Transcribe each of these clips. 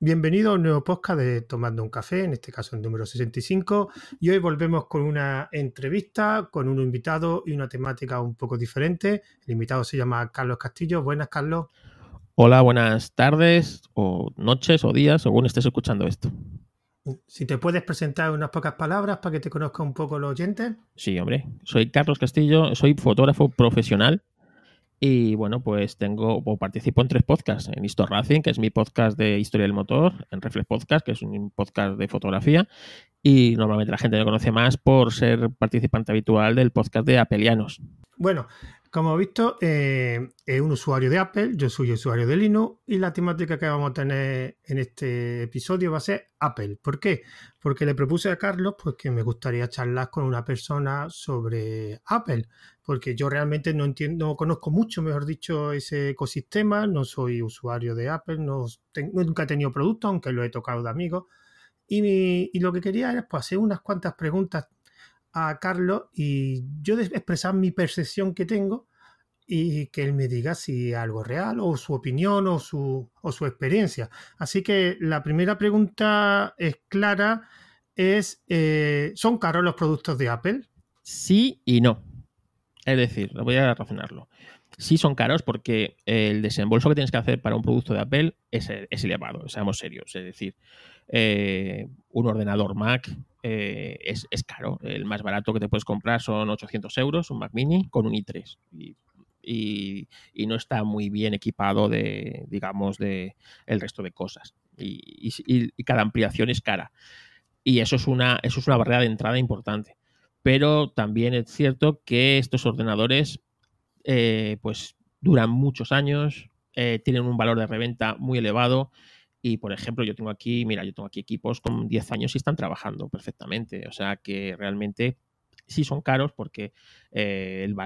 Bienvenido a un nuevo podcast de Tomando un Café, en este caso el número 65. Y hoy volvemos con una entrevista con un invitado y una temática un poco diferente. El invitado se llama Carlos Castillo. Buenas, Carlos. Hola, buenas tardes, o noches, o días, según estés escuchando esto. Si te puedes presentar unas pocas palabras para que te conozca un poco los oyentes. Sí, hombre. Soy Carlos Castillo, soy fotógrafo profesional y bueno, pues tengo o participo en tres podcasts. En Histo Racing, que es mi podcast de historia del motor, en Reflex Podcast, que es un podcast de fotografía, y normalmente la gente me conoce más por ser participante habitual del podcast de Apelianos. Bueno, como he visto, eh, es un usuario de Apple, yo soy usuario de Linux y la temática que vamos a tener en este episodio va a ser Apple. ¿Por qué? Porque le propuse a Carlos pues, que me gustaría charlar con una persona sobre Apple, porque yo realmente no entiendo, no conozco mucho, mejor dicho, ese ecosistema, no soy usuario de Apple, no nunca he tenido producto, aunque lo he tocado de amigos. Y, y, lo que quería era pues, hacer unas cuantas preguntas a Carlos y yo expresar mi percepción que tengo y que él me diga si algo real o su opinión o su, o su experiencia. Así que la primera pregunta es clara, es, eh, ¿son caros los productos de Apple? Sí y no. Es decir, voy a razonarlo. Sí son caros porque el desembolso que tienes que hacer para un producto de Apple es, es elevado, seamos serios. Es decir, eh, un ordenador Mac eh, es, caro. El más barato que te puedes comprar son 800 euros, un Mac mini con un i3. Y, no está muy bien equipado de, digamos, de el resto de cosas. Y, cada ampliación es cara. Y eso es, una, eso es una barrera de entrada importante. Pero también es cierto que estos ordenadores eh, pues duran muchos años, tienen un valor de reventa muy elevado y por ejemplo, yo tengo aquí, mira, yo tengo aquí equipos con 10 años y están trabajando perfectamente. O sea que realmente sí son caros porque eh, el,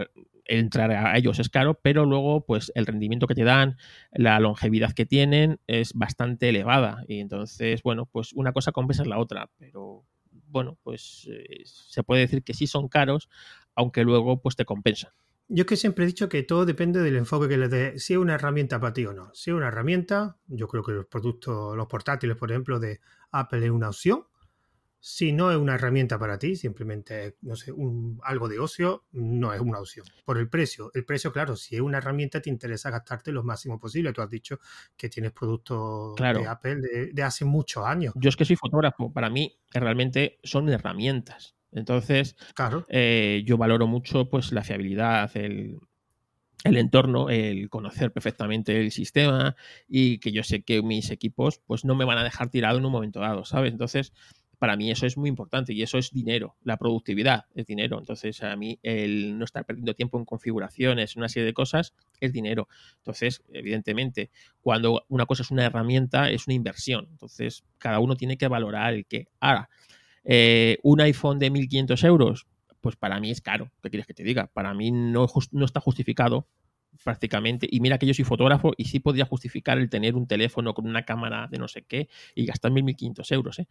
entrar a ellos es caro, pero luego pues el rendimiento que te dan, la longevidad que tienen es bastante elevada. Y entonces, bueno, pues una cosa compensa la otra. Pero bueno, pues eh, se puede decir que sí son caros, aunque luego pues te compensan. Yo es que siempre he dicho que todo depende del enfoque que le dé, si es una herramienta para ti o no. Si es una herramienta, yo creo que los productos, los portátiles, por ejemplo, de Apple es una opción. Si no es una herramienta para ti, simplemente, no sé, un, algo de ocio, no es una opción. Por el precio. El precio, claro, si es una herramienta, te interesa gastarte lo máximo posible. Tú has dicho que tienes productos de Apple de, hace muchos años. Yo es que soy fotógrafo. Para mí, realmente son herramientas. Entonces, claro. Eh, yo valoro mucho pues la fiabilidad, el, entorno, el conocer perfectamente el sistema y que yo sé que mis equipos pues no me van a dejar tirado en un momento dado, ¿sabes? Entonces, para mí eso es muy importante y eso es dinero, la productividad es dinero. Entonces, a mí el no estar perdiendo tiempo en configuraciones, una serie de cosas, es dinero. Entonces, evidentemente, cuando una cosa es una herramienta, es una inversión. Entonces, cada uno tiene que valorar el que. Ahora, eh, un iPhone de 1.500 euros, pues para mí es caro. ¿Qué quieres que te diga? Para mí no, no está justificado prácticamente. Y mira que yo soy fotógrafo y sí podría justificar el tener un teléfono con una cámara de no sé qué y gastar 1.500 euros. ¿eh?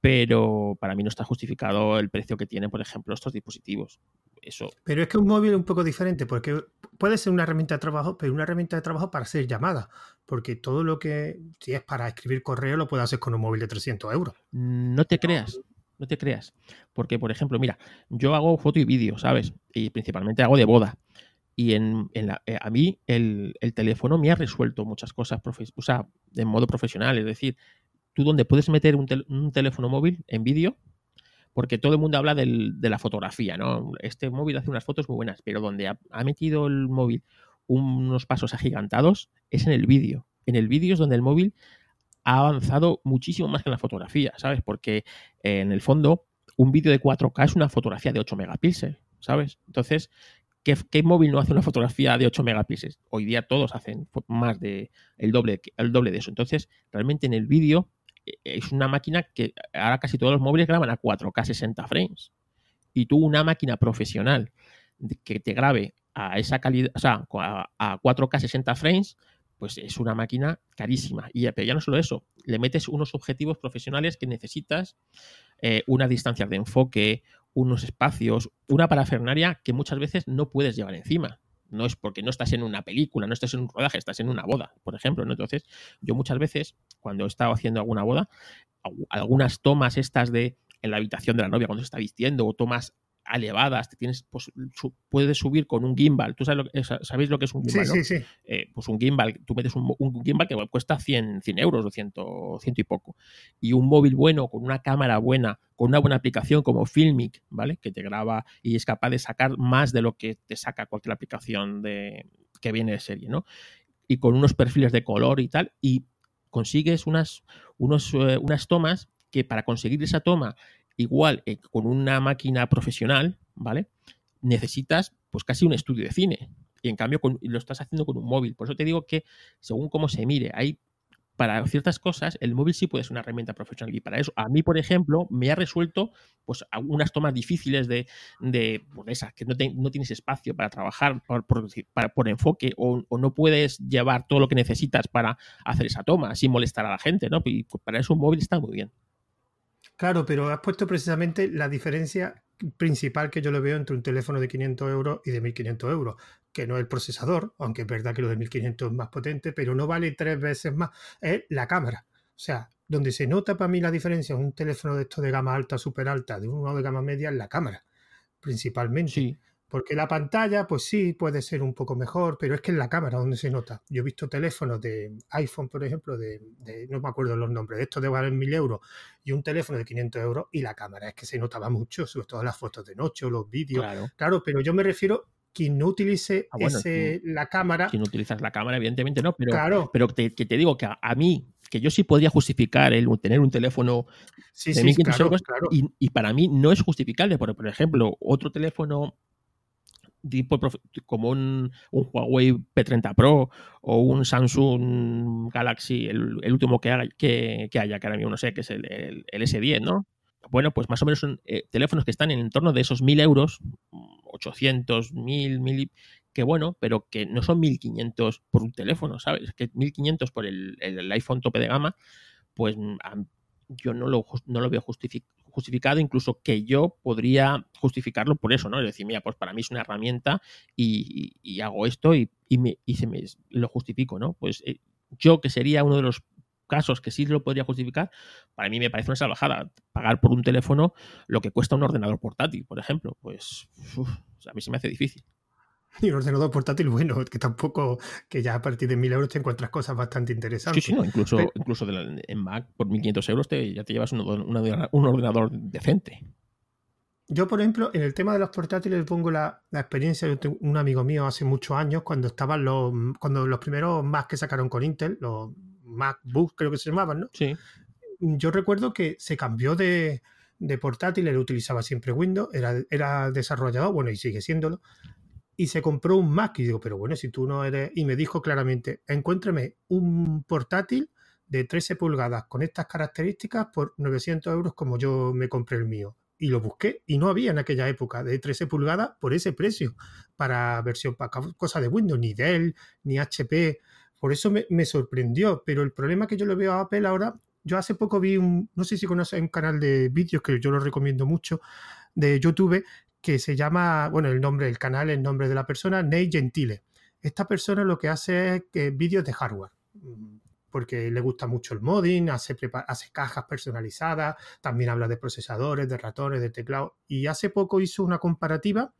Pero para mí no está justificado el precio que tienen, por ejemplo, estos dispositivos. Eso. Pero es que un móvil es un poco diferente porque puede ser una herramienta de trabajo, pero una herramienta de trabajo para hacer llamadas. Porque todo lo que, si es para escribir correo, lo puedes hacer con un móvil de 300 euros. No te creas no te creas. Porque, por ejemplo, mira, yo hago foto y vídeo, ¿sabes? Y principalmente hago de boda. Y en, eh, a mí el, teléfono me ha resuelto muchas cosas, o sea, de modo profesional. Es decir, tú donde puedes meter un, teléfono móvil en vídeo, porque todo el mundo habla de la fotografía, ¿no? Este móvil hace unas fotos muy buenas, pero donde ha, ha metido el móvil unos pasos agigantados es en el vídeo. En el vídeo es donde el móvil ha avanzado muchísimo más que en la fotografía, ¿sabes? Porque eh, en el fondo un vídeo de 4K es una fotografía de 8 megapíxeles, ¿sabes? Entonces, ¿qué, móvil no hace una fotografía de 8 megapíxeles? Hoy día todos hacen más de el doble, el doble de eso. Entonces, realmente en el vídeo eh, es una máquina que ahora casi todos los móviles graban a 4K 60 frames. Y tú una máquina profesional que te grabe a esa calidad, o sea, a 4K 60 frames, pues es una máquina carísima. Y pero ya no solo eso, le metes unos objetivos profesionales que necesitas, eh, una distancia de enfoque, unos espacios, una parafernaria que muchas veces no puedes llevar encima. no es porque no estás en una película, no estás en un rodaje, estás en una boda, por ejemplo. ¿no? Entonces, yo muchas veces, cuando he estado haciendo alguna boda, algunas tomas estas de en la habitación de la novia cuando se está vistiendo o tomas elevadas, tienes, pues, puedes subir con un gimbal. ¿Tú sabes lo, sabéis lo que es un gimbal? Sí, sí, sí. Eh, pues un gimbal, tú metes un, gimbal que cuesta 100, 100 euros o 100, y poco. Y un móvil bueno, con una cámara buena, con una buena aplicación como Filmic, ¿vale? Que te graba y es capaz de sacar más de lo que te saca cualquier aplicación de, que viene de serie, ¿no? Y con unos perfiles de color y tal, y consigues unas, unos, eh, unas tomas que para conseguir esa toma igual eh, con una máquina profesional, ¿vale? Necesitas pues casi un estudio de cine. Y en cambio lo estás haciendo con un móvil. Por eso te digo que según cómo se mire, hay para ciertas cosas el móvil sí puede ser una herramienta profesional y para eso a mí por ejemplo me ha resuelto pues unas tomas difíciles de, de pues, esas que no, no, tienes espacio para trabajar por, por, enfoque o, no puedes llevar todo lo que necesitas para hacer esa toma sin molestar a la gente no y pues, para eso un móvil está muy bien Claro, pero has puesto precisamente la diferencia principal que yo le veo entre un teléfono de 500 euros y de 1500 euros, que no es el procesador, aunque es verdad que lo de 1500 es más potente, pero no vale tres veces más, es la cámara. O sea, donde se nota para mí la diferencia en un teléfono de esto de gama alta, súper alta, de uno de gama media, es la cámara, principalmente. Sí. Porque la pantalla, pues sí, puede ser un poco mejor, pero es que en la cámara donde se nota. Yo he visto teléfonos de iPhone, por ejemplo, de, no me acuerdo los nombres, de estos de valer mil euros, y un teléfono de 500 euros, y la cámara es que se notaba mucho, sobre todo las fotos de noche o los vídeos. Claro, pero yo me refiero quien no utilice ah, ese, la cámara. Quien utilizas la cámara, evidentemente no, pero, claro. pero te, que te digo que a, mí, que yo sí podría justificar el tener un teléfono de 1500 euros, y, y, para mí no es justificable. Por, por ejemplo, otro teléfono tipo como un, Huawei P30 Pro o un Samsung Galaxy, el, último que, haga, que, haya, que ahora mismo no sé, que es el, S10, ¿no? Bueno, pues más o menos son eh, teléfonos que están en torno de esos 1000 euros, 800, 1000, 1000, que bueno, pero que no son 1500 por un teléfono, ¿sabes? Que 1500 por el, el iPhone tope de gama, pues yo no lo, no lo veo justificado, incluso que yo podría justificarlo por eso, ¿no? Es decir, mira, pues para mí es una herramienta y, hago esto y, me, se me lo justifico, ¿no? Pues eh, yo que sería uno de los casos que sí lo podría justificar, para mí me parece una salvajada pagar por un teléfono lo que cuesta un ordenador portátil, por ejemplo. Pues a mí se me hace difícil. Y un ordenador portátil bueno, que tampoco, que ya a partir de 1000 euros te encuentras cosas bastante interesantes. Sí, sí, no, incluso, incluso en Mac por 1500 euros te, ya te llevas un, ordenador decente. Yo, por ejemplo, en el tema de los portátiles pongo la, experiencia de un amigo mío hace muchos años, cuando estaban los, cuando los primeros Mac que sacaron con Intel, los MacBook creo que se llamaban, ¿no? Sí. Yo recuerdo que se cambió de, de portátil, él utilizaba siempre Windows, era, era desarrollador, bueno, y sigue siéndolo, y se compró un Mac. Y digo, pero bueno, si tú no eres. Y me dijo claramente: encuéntreme un portátil de 13 pulgadas con estas características por 900 euros como yo me compré el mío. Y lo busqué y no había en aquella época de 13 pulgadas por ese precio para versión, para cosas de Windows, ni Dell, ni HP. Por eso me, me, sorprendió. Pero el problema que yo le veo a Apple ahora, yo hace poco vi un, no sé si conoces un canal de vídeos que yo lo recomiendo mucho, de YouTube, que se llama, bueno, el nombre del canal, el nombre de la persona, Nate Gentile. Esta persona lo que hace es que vídeos de hardware, mm, porque le gusta mucho el modding, hace, hace cajas personalizadas, también habla de procesadores, de ratones, de teclado, y hace poco hizo una comparativa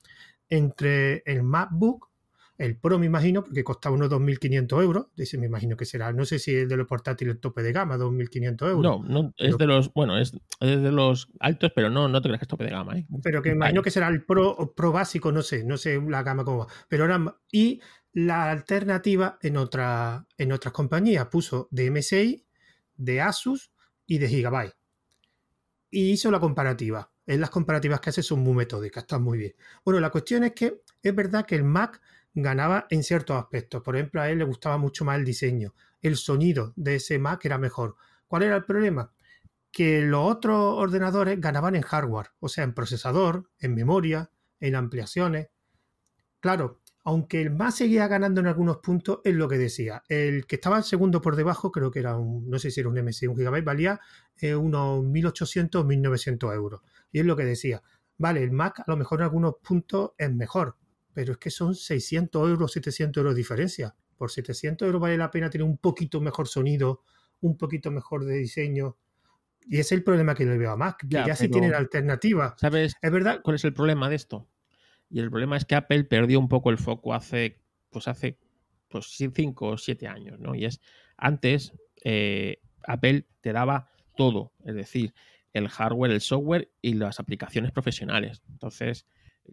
entre el MacBook el Pro me imagino, porque costaba unos 2.500 euros. Dice, me imagino que será, no sé si es de los portátiles tope de gama, 2.500 euros. No, no es de los, bueno, es, de los altos, pero no, no te creas que es tope de gama. ¿eh? Pero que me imagino que será el Pro, Pro básico, no sé, no sé la gama cómo va. Pero ahora, y la alternativa en, otra, en otras compañías puso de MSI, de Asus y de Gigabyte. Y hizo la comparativa. En las comparativas que hace son muy metódicas, están muy bien. Bueno, la cuestión es que es verdad que el Mac ganaba en ciertos aspectos. Por ejemplo, a él le gustaba mucho más el diseño. El sonido de ese Mac era mejor. ¿Cuál era el problema? Que los otros ordenadores ganaban en hardware, o sea, en procesador, en memoria, en ampliaciones. Claro, aunque el Mac seguía ganando en algunos puntos, es lo que decía. El que estaba segundo por debajo, creo que era un, no sé si era un MSI, un Gigabyte, valía eh, unos 1800 o 1900 euros. Y es lo que decía. Vale, el Mac a lo mejor en algunos puntos es mejor, pero es que son 600 euros, 700 euros de diferencia. Por 700 euros vale la pena tener un poquito mejor sonido, un poquito mejor de diseño. Y ese es el problema que le veo a Mac, que ya, sí tienen alternativa. ¿Sabes es verdad? cuál es el problema de esto? Y el problema es que Apple perdió un poco el foco hace, pues hace pues 5 o 7 años, ¿no? Y es, antes eh, Apple te daba todo, es decir, el hardware, el software y las aplicaciones profesionales. Entonces,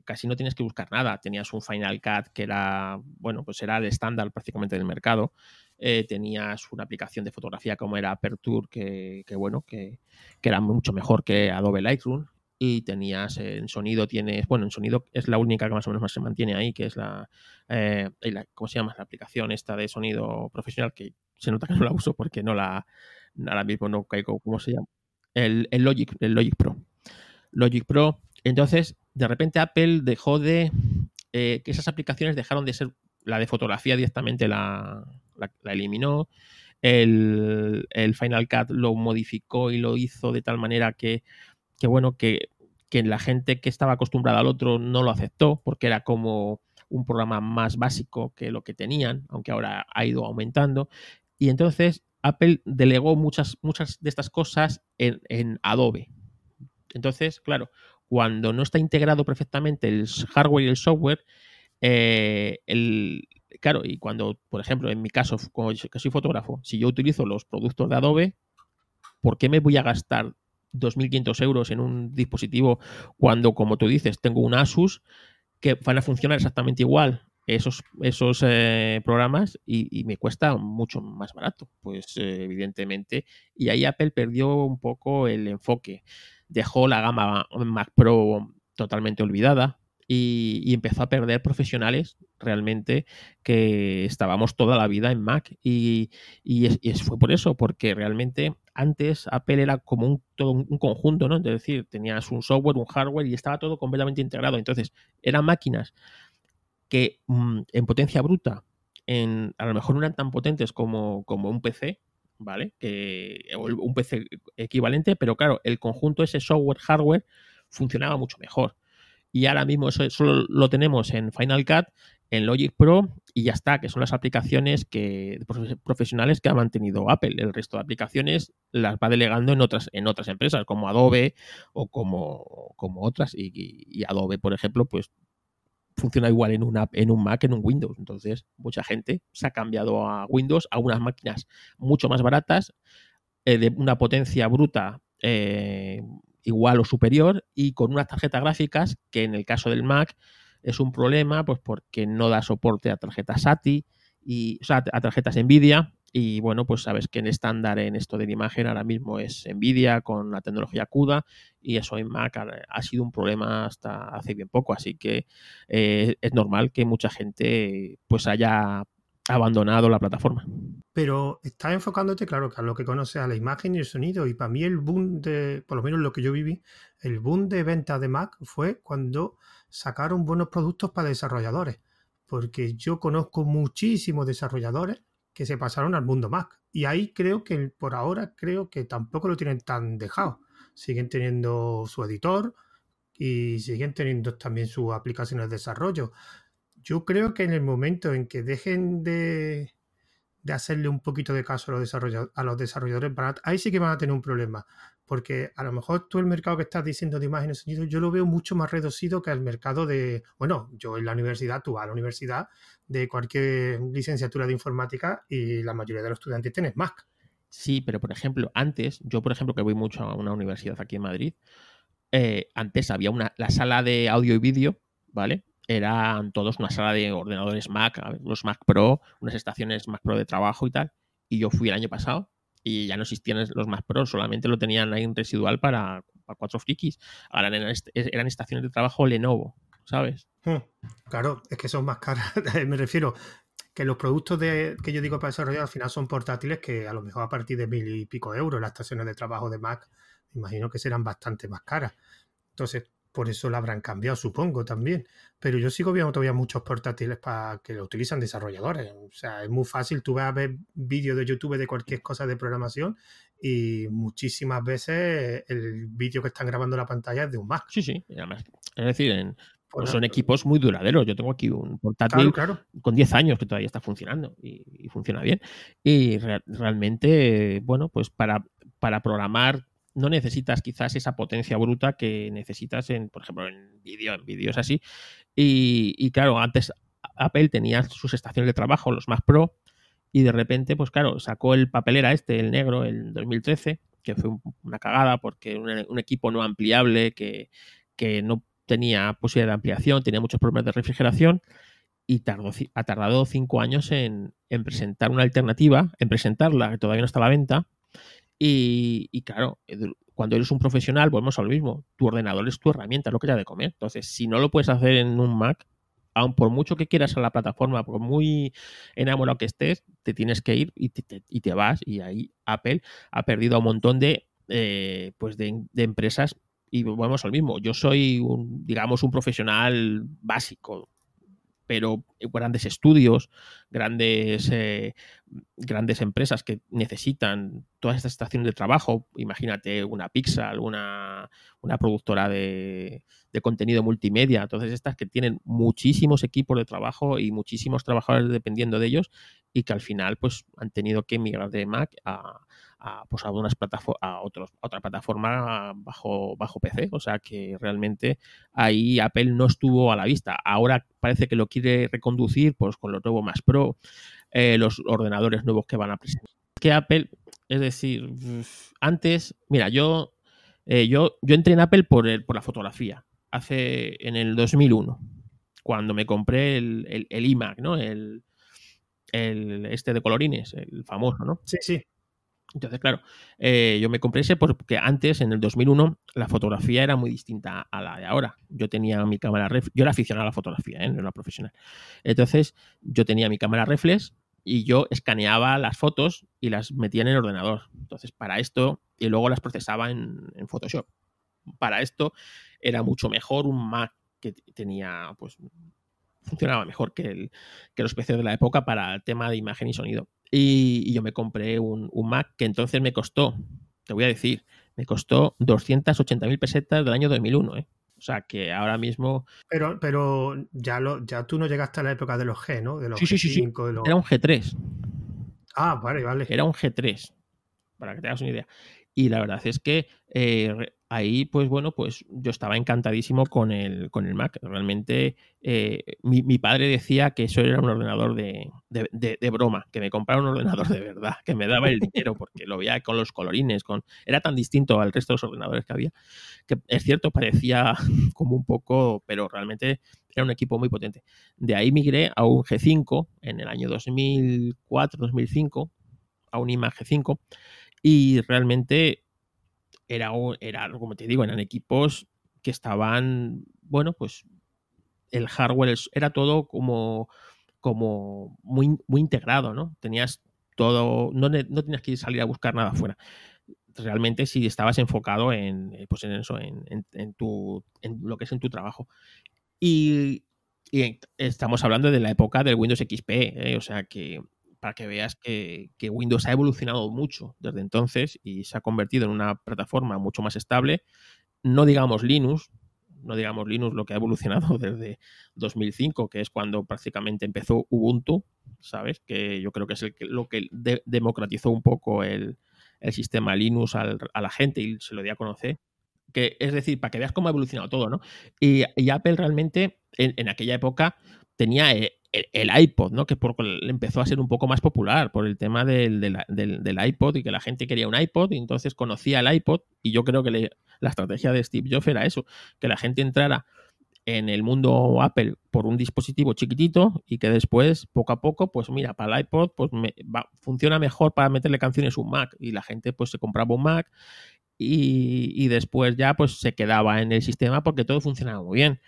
casi no tienes que buscar nada. Tenías un Final Cut que era, bueno, pues era el estándar prácticamente del mercado. Eh, tenías una aplicación de fotografía como era Aperture, que, bueno, que, era mucho mejor que Adobe Lightroom. Y tenías en sonido, tienes, bueno, en sonido es la única que más o menos más se mantiene ahí, que es la, eh, ¿cómo se llama? La aplicación esta de sonido profesional, que se nota que no la uso porque no la, ahora mismo no caigo, ¿cómo se llama? El, el Logic, el Logic Pro. Logic Pro entonces, de repente Apple dejó de... Eh, que esas aplicaciones dejaron de ser... La de fotografía directamente la, eliminó. El, Final Cut lo modificó y lo hizo de tal manera que, bueno, que, que la gente que estaba acostumbrada al otro no lo aceptó porque era como un programa más básico que lo que tenían, aunque ahora ha ido aumentando. Y entonces Apple delegó muchas, muchas de estas cosas en, en Adobe. Entonces, claro, cuando no está integrado perfectamente el hardware y el software, eh, el, claro, y cuando, por ejemplo, en mi caso, como que soy fotógrafo, si yo utilizo los productos de Adobe, ¿por qué me voy a gastar 2.500 euros en un dispositivo cuando, como tú dices, tengo un Asus que van a funcionar exactamente igual esos, esos eh, programas y, me cuesta mucho más barato? Pues eh, evidentemente, y ahí Apple perdió un poco el enfoque dejó la gama Mac Pro totalmente olvidada y, empezó a perder profesionales realmente que estábamos toda la vida en Mac. Y, fue por eso, porque realmente antes Apple era como un, un conjunto, ¿no? Es decir, tenías un software, un hardware y estaba todo completamente integrado. Entonces, eran máquinas que mm, en potencia bruta, en, a lo mejor no eran tan potentes como, como un PC, ¿vale? Que, un PC equivalente, pero claro, el conjunto, ese software, hardware, funcionaba mucho mejor. Y ahora mismo eso solo lo tenemos en Final Cut, en Logic Pro y ya está, que son las aplicaciones que, profesionales que ha mantenido Apple. El resto de aplicaciones las va delegando en otras, en otras empresas, como Adobe o como, como otras. Y, y Adobe, por ejemplo, pues funciona igual en, una, en un Mac, en un Windows. Entonces, mucha gente se ha cambiado a Windows, a unas máquinas mucho más baratas, eh, de una potencia bruta eh, igual o superior y con unas tarjetas gráficas que en el caso del Mac es un problema, pues porque no da soporte a tarjetas SATI y, o sea, a tarjetas NVIDIA y bueno, pues sabes que en estándar en esto de la imagen ahora mismo es Nvidia con la tecnología CUDA y eso en Mac ha, sido un problema hasta hace bien poco. Así que eh, es normal que mucha gente pues haya abandonado la plataforma. Pero estás enfocándote, claro, que a lo que conoces a la imagen y el sonido. Y para mí el boom de, por lo menos lo que yo viví, el boom de ventas de Mac fue cuando sacaron buenos productos para desarrolladores. Porque yo conozco muchísimos desarrolladores que se pasaron al mundo Mac. Y ahí creo que por ahora creo que tampoco lo tienen tan dejado. Siguen teniendo su editor y siguen teniendo también sus aplicaciones de desarrollo. Yo creo que en el momento en que dejen de, de hacerle un poquito de caso a los, desarrolladores, a los desarrolladores, ahí sí que van a tener un problema porque a lo mejor tú el mercado que estás diciendo de imágenes y sonido, yo lo veo mucho más reducido que el mercado de, bueno, yo en la universidad, tú vas a la universidad de cualquier licenciatura de informática y la mayoría de los estudiantes tienen Mac. Sí, pero por ejemplo, antes, yo por ejemplo que voy mucho a una universidad aquí en Madrid, eh, antes había una, la sala de audio y vídeo, ¿vale? Eran todos una sala de ordenadores Mac, los Mac Pro, unas estaciones Mac Pro de trabajo y tal. Y yo fui el año pasado y ya no existían los más pros, solamente lo tenían ahí en residual para, cuatro frikis. Ahora eran, estaciones de trabajo Lenovo, ¿sabes? Hmm. Claro, es que son más caras. Me refiero que los productos de, que yo digo para desarrollar al final son portátiles que a lo mejor a partir de mil y pico euros las estaciones de trabajo de Mac, me imagino que serán bastante más caras. Entonces, por eso la habrán cambiado, supongo, también. Pero yo sigo viendo todavía muchos portátiles para que lo utilizan desarrolladores. O sea, es muy fácil. Tú vas a ver vídeos de YouTube de cualquier cosa de programación y muchísimas veces el vídeo que están grabando en la pantalla es de un Mac. Sí, sí. Además, es decir, en, pues son equipos muy duraderos. Yo tengo aquí un portátil con 10 años que todavía está funcionando y, funciona bien. Y realmente, bueno, pues para, para programar no necesitas quizás esa potencia bruta que necesitas en, por ejemplo, en vídeo, en vídeos así. Y, claro, antes Apple tenía sus estaciones de trabajo, los más pro, y de repente, pues claro, sacó el papelera este, el negro, el 2013, que fue una cagada porque un, un equipo no ampliable que, que no tenía posibilidad de ampliación, tenía muchos problemas de refrigeración y tardó, ha tardado cinco años en, presentar una alternativa, en presentarla, que todavía no está a la venta. Y, claro, cuando eres un profesional, volvemos a lo mismo. Tu ordenador es tu herramienta, es lo que ya de comer. Entonces, si no lo puedes hacer en un Mac, aun por mucho que quieras a la plataforma, por muy enamorado que estés, te tienes que ir y te, vas. Y ahí Apple ha perdido a un montón de, eh, pues de, de empresas y volvemos al mismo. Yo soy, un, digamos, un profesional básico, pero grandes estudios, grandes, eh, grandes empresas que necesitan todas estas estaciones de trabajo, imagínate una Pixar, una, una productora de, contenido multimedia, todas estas que tienen muchísimos equipos de trabajo y muchísimos trabajadores dependiendo de ellos y que al final pues han tenido que migrar de Mac a, a, pues a, unas a, otros, otra plataforma bajo, bajo PC. O sea que realmente ahí Apple no estuvo a la vista. Ahora parece que lo quiere reconducir pues, con lo nuevo más Pro, eh, los ordenadores nuevos que van a presentar. Que Apple, es decir, antes, mira, yo, eh, yo, yo entré en Apple por, el, por la fotografía, hace en el 2001, cuando me compré el, el, iMac, ¿no? El, el, este de colorines, el famoso, ¿no? Sí, sí. Entonces, claro, eh, yo me compré ese porque antes, en el 2001, la fotografía era muy distinta a la de ahora. Yo tenía mi cámara reflex, yo era aficionado a la fotografía, ¿eh? no era profesional. Entonces, yo tenía mi cámara reflex y yo escaneaba las fotos y las metía en el ordenador. Entonces, para esto, y luego las procesaba en, en Photoshop. Para esto era mucho mejor un Mac que tenía, pues, funcionaba mejor que, el, que los PCs de la época para el tema de imagen y sonido. Y, yo me compré un, Mac que entonces me costó, te voy a decir, me costó 280.000 pesetas del año 2001, ¿eh? O sea que ahora mismo. Pero, pero ya lo, ya tú no llegaste a la época de los G, ¿no? De los sí, sí, sí, Era un G3. Ah, vale, vale. Era un G3. Para que te hagas una idea. Y la verdad es que eh, ahí, pues bueno, pues yo estaba encantadísimo con el, con el Mac. Realmente eh, mi, padre decía que eso era un ordenador de, broma, que me comprara un ordenador de verdad, que me daba el dinero porque lo veía con los colorines, con era tan distinto al resto de los ordenadores que había, que es cierto, parecía como un poco, pero realmente era un equipo muy potente. De ahí migré a un G5 en el año 2004-2005, a un iMac G5, y realmente era, era, como te digo, eran equipos que estaban, bueno, pues el hardware era todo como, como muy, muy integrado, ¿no? Tenías todo, no, no tenías que salir a buscar nada afuera. Realmente si estabas enfocado en, eh, pues en eso, en, en, tu, en lo que es en tu trabajo. Y, estamos hablando de la época del Windows XP, ¿eh? o sea que para que veas que, Windows ha evolucionado mucho desde entonces y se ha convertido en una plataforma mucho más estable. No digamos Linux, no digamos Linux lo que ha evolucionado desde 2005, que es cuando prácticamente empezó Ubuntu, ¿sabes? Que yo creo que es lo que democratizó un poco el, sistema Linux a la gente y se lo dio a conocer. Que, es decir, para que veas cómo ha evolucionado todo, ¿no? Y, Apple realmente en, en, aquella época tenía eh, el, iPod, ¿no? Que empezó a ser un poco más popular por el tema del, iPod y que la gente quería un iPod y entonces conocía el iPod y yo creo que la estrategia de Steve Jobs era eso, que la gente entrara en el mundo Apple por un dispositivo chiquitito y que después, poco a poco, pues mira, para el iPod pues funciona mejor para meterle canciones un Mac y la gente pues se compraba un Mac y, y después ya pues se quedaba en el sistema porque todo funcionaba muy bien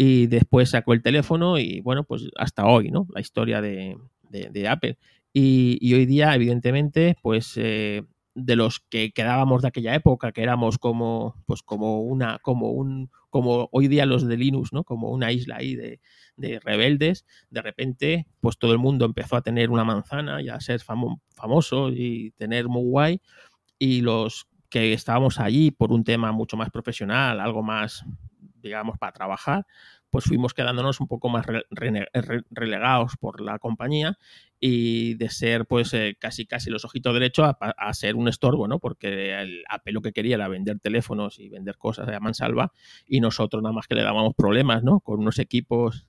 y después sacó el teléfono y bueno, pues hasta hoy, ¿no? La historia de, Apple. Y, hoy día, evidentemente, pues eh, de los que quedábamos de aquella época, que éramos como, pues como una, como un, como hoy día los de Linux, ¿no? Como una isla ahí de, rebeldes, de repente, pues todo el mundo empezó a tener una manzana y a ser famoso y tener muy guay. Y los que estábamos allí por un tema mucho más profesional, algo más digamos, para trabajar, pues fuimos quedándonos un poco más relegados por la compañía y de ser pues eh, casi casi los ojitos derechos a, ser un estorbo, ¿no? Porque el Apple lo que quería era vender teléfonos y vender cosas de mansalva y nosotros nada más que le dábamos problemas, ¿no? Con unos equipos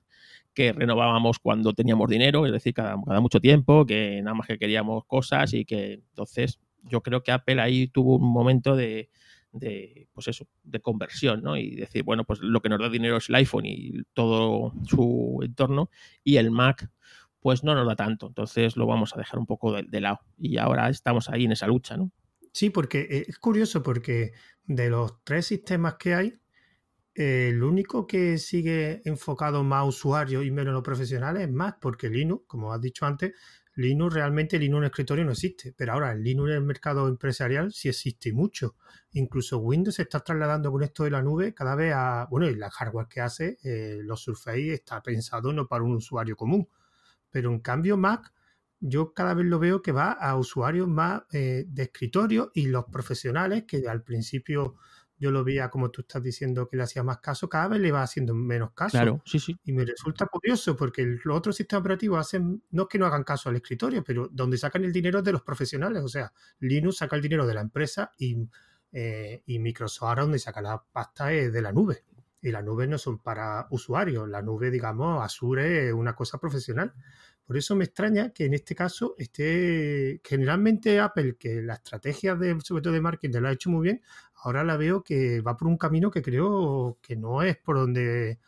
que renovábamos cuando teníamos dinero, es decir, cada, cada mucho tiempo, que nada más que queríamos cosas y que entonces yo creo que Apple ahí tuvo un momento de, de, pues eso, de conversión, ¿no? Y decir, bueno, pues lo que nos da dinero es el iPhone y todo su entorno y el Mac, pues no nos da tanto. Entonces lo vamos a dejar un poco de, lado. Y ahora estamos ahí en esa lucha, ¿no? Sí, porque eh, es curioso porque de los tres sistemas que hay, el único que sigue enfocado más a usuarios y menos a los profesionales es Mac, porque Linux, como has dicho antes, Linux realmente Linux en escritorio no existe, pero ahora el Linux en el mercado empresarial sí existe mucho. Incluso Windows se está trasladando con esto de la nube cada vez a, bueno, y la hardware que hace, eh, los Surface está pensado no para un usuario común, pero en cambio Mac yo cada vez lo veo que va a usuarios más eh, de escritorio y los profesionales que al principio yo lo veía como tú estás diciendo que le hacía más caso, cada vez le va haciendo menos caso. Claro, sí, sí. Y me resulta curioso porque los otros sistemas operativos hacen, no es que no hagan caso al escritorio, pero donde sacan el dinero es de los profesionales. O sea, Linux saca el dinero de la empresa y, eh, y Microsoft ahora donde saca la pasta es de la nube. Y las nubes no son para usuarios, la nube, digamos, Azure es una cosa profesional. Por eso me extraña que en este caso esté generalmente Apple, que la estrategia de, sobre todo de marketing lo ha hecho muy bien, ahora la veo que va por un camino que creo que no es por donde...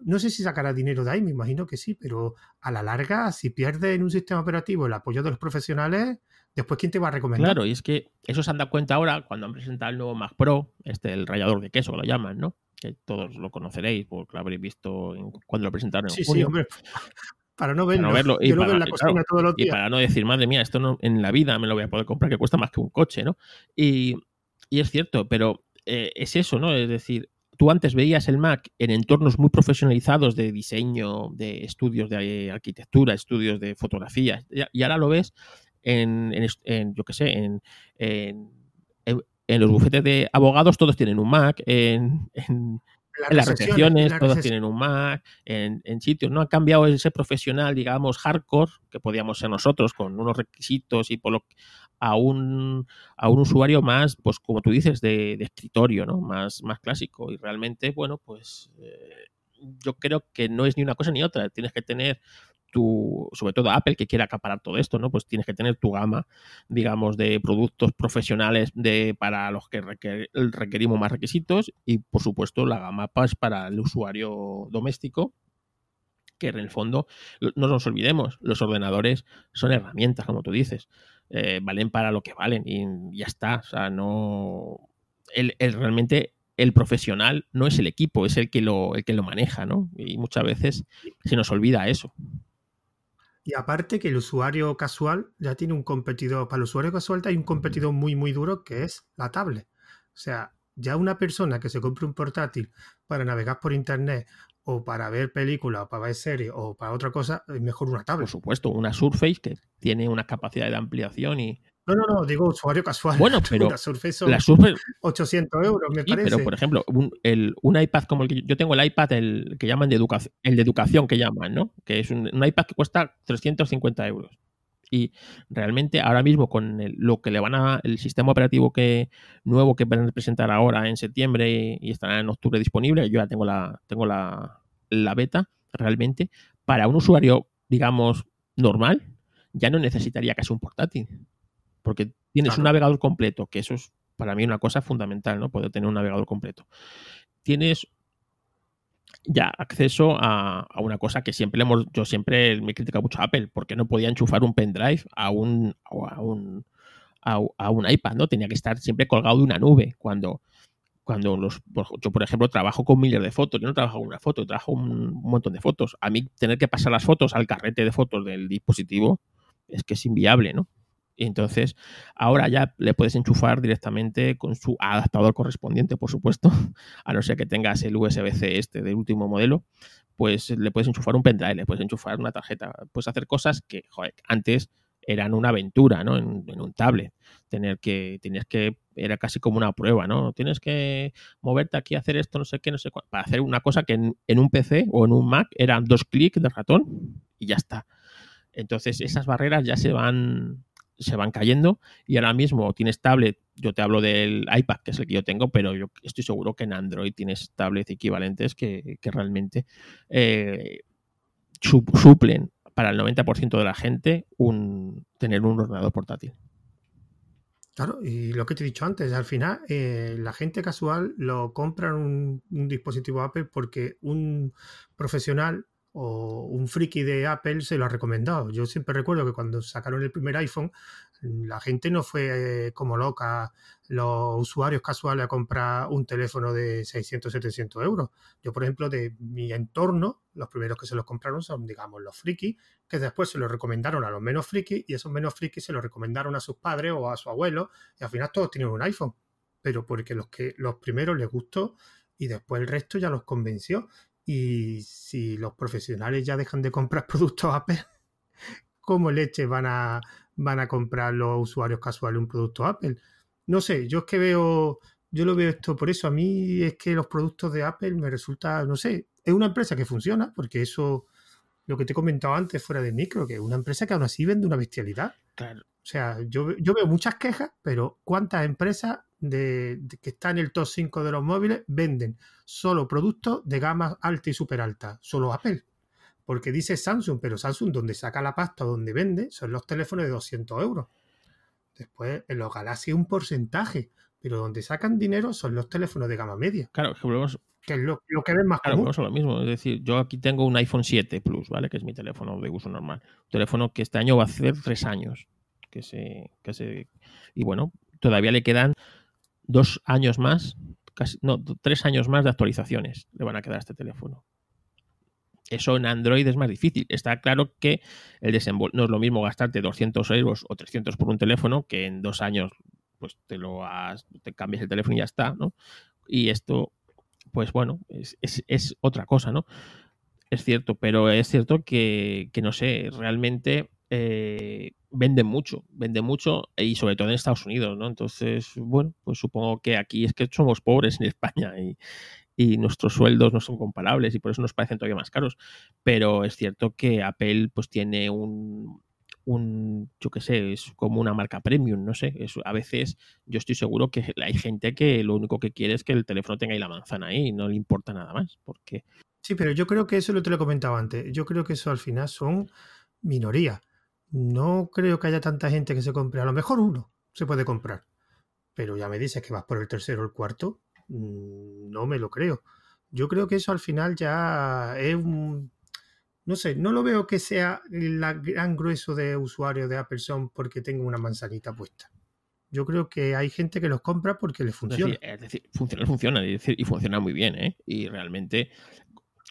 No sé si sacará dinero de ahí, me imagino que sí, pero a la larga, si pierdes en un sistema operativo el apoyo de los profesionales, después ¿quién te va a recomendar? Claro, y es que eso se han dado cuenta ahora cuando han presentado el nuevo Mac Pro, este, el rallador de queso que lo llaman, ¿no? Que todos lo conoceréis porque lo habréis visto cuando lo presentaron en sí, Sí, hombre para no verlo. Y, para, no decir, madre mía, esto no, en la vida me lo voy a poder comprar, que cuesta más que un coche, ¿no? Y, es cierto, pero eh, es eso, ¿no? Es decir, tú antes veías el Mac en entornos muy profesionalizados de diseño, de estudios de arquitectura, estudios de fotografía, y ahora lo ves en, yo qué sé, en, en, los bufetes de abogados todos tienen un Mac, en en las recepciones, todos tienen un Mac, en, sitios, ¿no? Ha cambiado ese profesional, digamos, hardcore, que podíamos ser nosotros, con unos requisitos y por lo a un, a un usuario más, pues como tú dices, de, escritorio, ¿no? Más, más clásico. Y realmente, bueno, pues eh, yo creo que no es ni una cosa ni otra. Tienes que tener sobre todo Apple que quiere acaparar todo esto, ¿no? Pues tienes que tener tu gama, digamos, de productos profesionales de, para los que requerimos más requisitos y, por supuesto, la gama PAS para el usuario doméstico, que en el fondo, no nos olvidemos, los ordenadores son herramientas, como tú dices, eh, valen para lo que valen y ya está, o sea, no... El, realmente el profesional no es el equipo, es el que lo, el que lo maneja, ¿no? Y muchas veces se nos olvida eso. Y aparte que el usuario casual ya tiene un competidor, para el usuario casual hay un competidor muy, muy duro que es la tablet. O sea, ya una persona que se compre un portátil para navegar por internet o para ver películas o para ver series o para otra cosa, es mejor una tablet. Por supuesto, una Surface que tiene una capacidad de ampliación y, no, no, no, digo usuario casual. Bueno, pero la Surface, la Surface 800 euros, me parece. Pero, por ejemplo, un, el, un, iPad como el que yo tengo, el iPad el que llaman de educación, el de educación que llaman, ¿no? Que es un, iPad que cuesta 350 euros. Y realmente ahora mismo con lo que le van a el sistema operativo que nuevo que van a presentar ahora en septiembre y, estará en octubre disponible, yo ya tengo la tengo la, la beta realmente para un usuario digamos normal ya no necesitaría casi un portátil porque tienes un navegador completo, que eso es para mí una cosa fundamental, ¿no? Poder tener un navegador completo. Tienes ya acceso a, una cosa que siempre le hemos, yo siempre me he criticado mucho a Apple, porque no podía enchufar un pendrive a un, a un, a, un iPad, ¿no? Tenía que estar siempre colgado de una nube. Cuando, cuando los, yo, por ejemplo, trabajo con miles de fotos, yo no trabajo con una foto, trabajo un montón de fotos. A mí tener que pasar las fotos al carrete de fotos del dispositivo es que es inviable, ¿no? Y entonces, ahora ya le puedes enchufar directamente con su adaptador correspondiente, por supuesto, a no ser que tengas el USB-C este del último modelo, pues le puedes enchufar un pendrive, le puedes enchufar una tarjeta, puedes hacer cosas que, joder, antes eran una aventura, ¿no? En, un tablet. Tener que, tenías que, era casi como una prueba, ¿no? Tienes que moverte aquí hacer esto, no sé qué, no sé cuál, para hacer una cosa que en, en un PC o en un Mac eran dos clics de ratón y ya está. Entonces esas barreras ya se van, se van cayendo y ahora mismo tienes tablet, yo te hablo del iPad, que es el que yo tengo, pero yo estoy seguro que en Android tienes tablets equivalentes que, que realmente eh, suplen para el 90% de la gente un, tener un ordenador portátil. Claro, y lo que te he dicho antes, al final eh, la gente casual lo compra un, un dispositivo Apple porque un profesional o un friki de Apple se lo ha recomendado. Yo siempre recuerdo que cuando sacaron el primer iPhone, la gente no fue eh, como loca, los usuarios casuales a comprar un teléfono de 600, 700 euros. Yo, por ejemplo, de mi entorno, los primeros que se los compraron son, digamos, los frikis, que después se lo recomendaron a los menos frikis y esos menos frikis se lo recomendaron a sus padres o a su abuelo y al final todos tienen un iPhone. Pero porque los, que, los primeros les gustó y después el resto ya los convenció. Y si los profesionales ya dejan de comprar productos Apple, ¿cómo leche van a, van a comprar los usuarios casuales un producto Apple? No sé, yo es que veo, yo lo veo esto por eso. A mí es que los productos de Apple me resulta, no sé, es una empresa que funciona, porque eso, lo que te he comentado antes fuera de micro, que es una empresa que aún así vende una bestialidad. Claro. O sea, yo, yo veo muchas quejas, pero ¿cuántas empresas de, de que están en el top 5 de los móviles venden solo productos de gama alta y súper alta? Solo Apple. Porque dice Samsung, pero Samsung donde saca la pasta, donde vende, son los teléfonos de 200 euros. Después, en los Galaxy un porcentaje, pero donde sacan dinero son los teléfonos de gama media. Claro, que volvemos, que es lo, lo que ven más claro, común. lo mismo. Es decir, yo aquí tengo un iPhone 7 Plus, ¿vale? Que es mi teléfono de uso normal. Un teléfono que este año va a hacer tres años. Que se, y bueno, todavía le quedan dos años más, casi, no, tres años más de actualizaciones le van a quedar a este teléfono. Eso en Android es más difícil. Está claro que el desembolso no es lo mismo gastarte 200 euros o 300 por un teléfono que en dos años pues te lo has, te cambias el teléfono y ya está, ¿no? Y esto, pues bueno, es, es, es otra cosa, ¿no? Es cierto, pero es cierto que, que no sé, realmente eh, venden mucho, venden mucho y sobre todo en Estados Unidos, ¿no? Entonces, bueno, pues supongo que aquí es que somos pobres en España y, y nuestros sueldos no son comparables y por eso nos parecen todavía más caros. Pero es cierto que Apple pues tiene un, un yo qué sé, es como una marca premium, no sé. A veces yo estoy seguro que hay gente que lo único que quiere es que el teléfono tenga ahí la manzana ahí y no le importa nada más. Porque Sí, pero yo creo que eso lo te lo he comentado antes. Yo creo que eso al final son minorías. No creo que haya tanta gente que se compre. A lo mejor uno se puede comprar. Pero ya me dices que vas por el tercero o el cuarto. mm, No me lo creo. Yo creo que eso al final ya es un... No sé, no lo veo que sea el gran grueso de usuarios de Apple son porque tengan una manzanita puesta. Yo creo que hay gente que los compra porque les es funciona. es decir, funciona, funciona, es decir, y funciona muy bien, ¿eh? Y realmente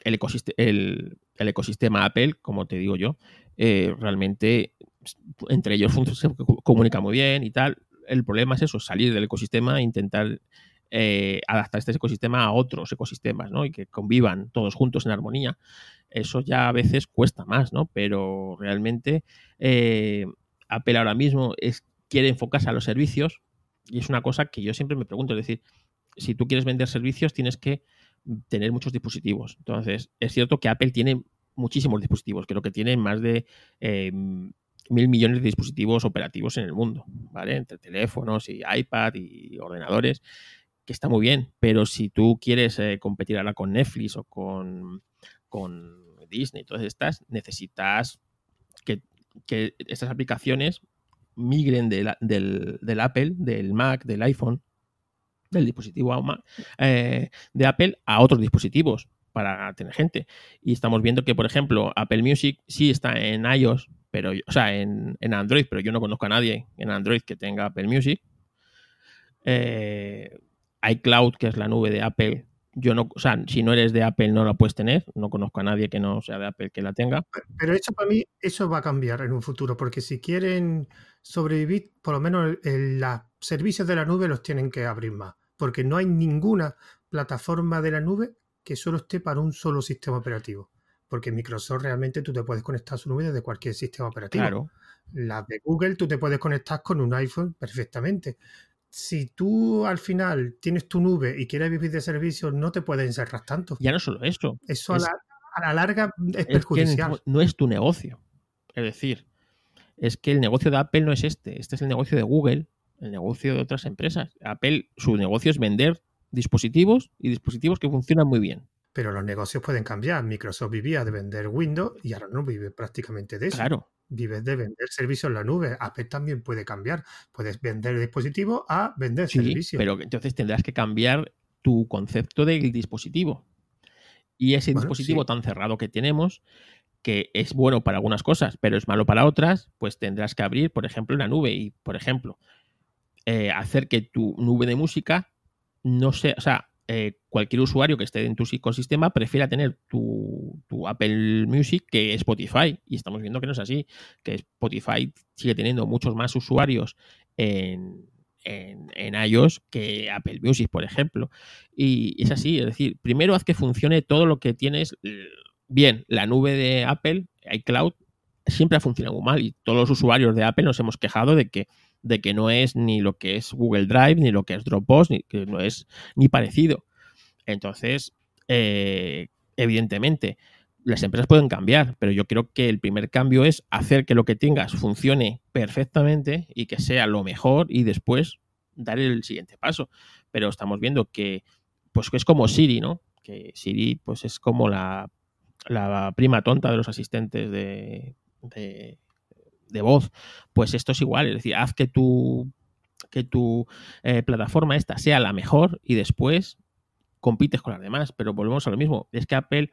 el, ecosistema, el, el ecosistema Apple, como te digo yo, eh, realmente entre ellos se co- comunica muy bien y tal. El problema es eso, salir del ecosistema e intentar eh, adaptar este ecosistema a otros ecosistemas. Y que convivan todos juntos en armonía. Eso ya a veces cuesta más. Pero realmente eh, Apple ahora mismo quiere enfocarse a los servicios y es una cosa que yo siempre me pregunto, es decir, si tú quieres vender servicios tienes que tener muchos dispositivos. Entonces, es cierto que Apple tiene muchísimos dispositivos, creo que tiene más de eh, mil millones de dispositivos operativos en el mundo, ¿vale? Entre teléfonos y iPad y ordenadores, que está muy bien, pero si tú quieres eh, competir ahora con Netflix o con, con Disney, todas estas, necesitas que, que estas aplicaciones migren del, del Apple, del Mac, del iPhone, del dispositivo eh, de Apple a otros dispositivos para tener gente. Y estamos viendo que, por ejemplo, Apple Music sí está en iOS, pero, o sea, en, en Android, pero yo no conozco a nadie en Android que tenga Apple Music. Eh, iCloud, que es la nube de Apple, yo no, o sea, si no eres de Apple no la puedes tener. No conozco a nadie que no sea de Apple que la tenga. Pero eso para mí, eso va a cambiar en un futuro, porque si quieren sobrevivir, por lo menos los servicios de la nube los tienen que abrir más, porque no hay ninguna plataforma de la nube que solo esté para un solo sistema operativo. porque Microsoft realmente tú te puedes conectar a su nube desde cualquier sistema operativo. Claro. Las de Google tú te puedes conectar con un iPhone perfectamente. Si tú al final tienes tu nube y quieres vivir de servicios, no te puedes encerrar tanto. Ya no solo eso. Eso a, es- la, a la larga es perjudicial. no es tu negocio. Es decir, es que el negocio de Apple no es este. Este es el negocio de Google, el negocio de otras empresas. Apple, su negocio es vender dispositivos y dispositivos que funcionan muy bien. Pero los negocios pueden cambiar. Microsoft vivía de vender Windows y ahora no vive prácticamente de eso. Claro. Vives de vender servicios en la nube. Apple también puede cambiar. Puedes vender dispositivos a vender Sí, servicios. pero entonces tendrás que cambiar tu concepto del dispositivo. Y ese Bueno, dispositivo sí. tan cerrado que tenemos, que es bueno para algunas cosas, pero es malo para otras, pues tendrás que abrir, por ejemplo, una nube y, por ejemplo, eh, hacer que tu nube de música no sea, o sea, eh, cualquier usuario que esté en tu ecosistema prefiera tener tu, tu Apple Music que Spotify. Y estamos viendo que no es así, que Spotify sigue teniendo muchos más usuarios en, en, en iOS que Apple Music, por ejemplo. Y es así, es decir, primero haz que funcione todo lo que tienes bien. La nube de Apple, iCloud, siempre ha funcionado mal y todos los usuarios de Apple nos hemos quejado de que, de que no es ni lo que es Google Drive, ni lo que es Dropbox, ni que no es ni parecido. Entonces, eh, evidentemente, las empresas pueden cambiar, pero yo creo que el primer cambio es hacer que lo que tengas funcione perfectamente y que sea lo mejor y después dar el siguiente paso. Pero estamos viendo que, pues es como Siri, ¿no? Que Siri, pues es como la, la prima tonta de los asistentes de, de voz. Pues esto es igual, es decir, haz que tu, que tu eh, plataforma esta sea la mejor y después compites con las demás. Pero volvemos a lo mismo, es que Apple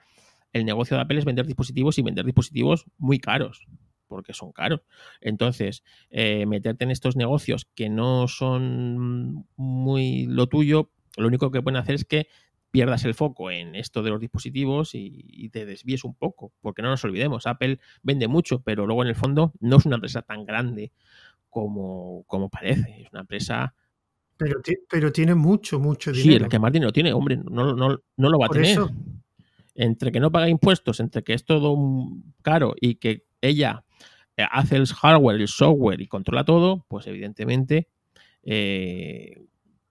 el negocio de Apple es vender dispositivos y vender dispositivos muy caros, porque son caros. Entonces, eh, meterte en estos negocios que no son muy lo tuyo, lo único que pueden hacer es que pierdas el foco en esto de los dispositivos y, y, te desvíes un poco, porque no nos olvidemos, Apple vende mucho, pero luego en el fondo no es una empresa tan grande como, como parece, es una empresa... Pero, pero tiene mucho, mucho Sí, dinero. la que más dinero tiene, hombre, no, no, no lo va a tener. eso, entre que no paga impuestos, entre que es todo caro y que ella eh, hace el hardware, el software y controla todo, pues evidentemente eh,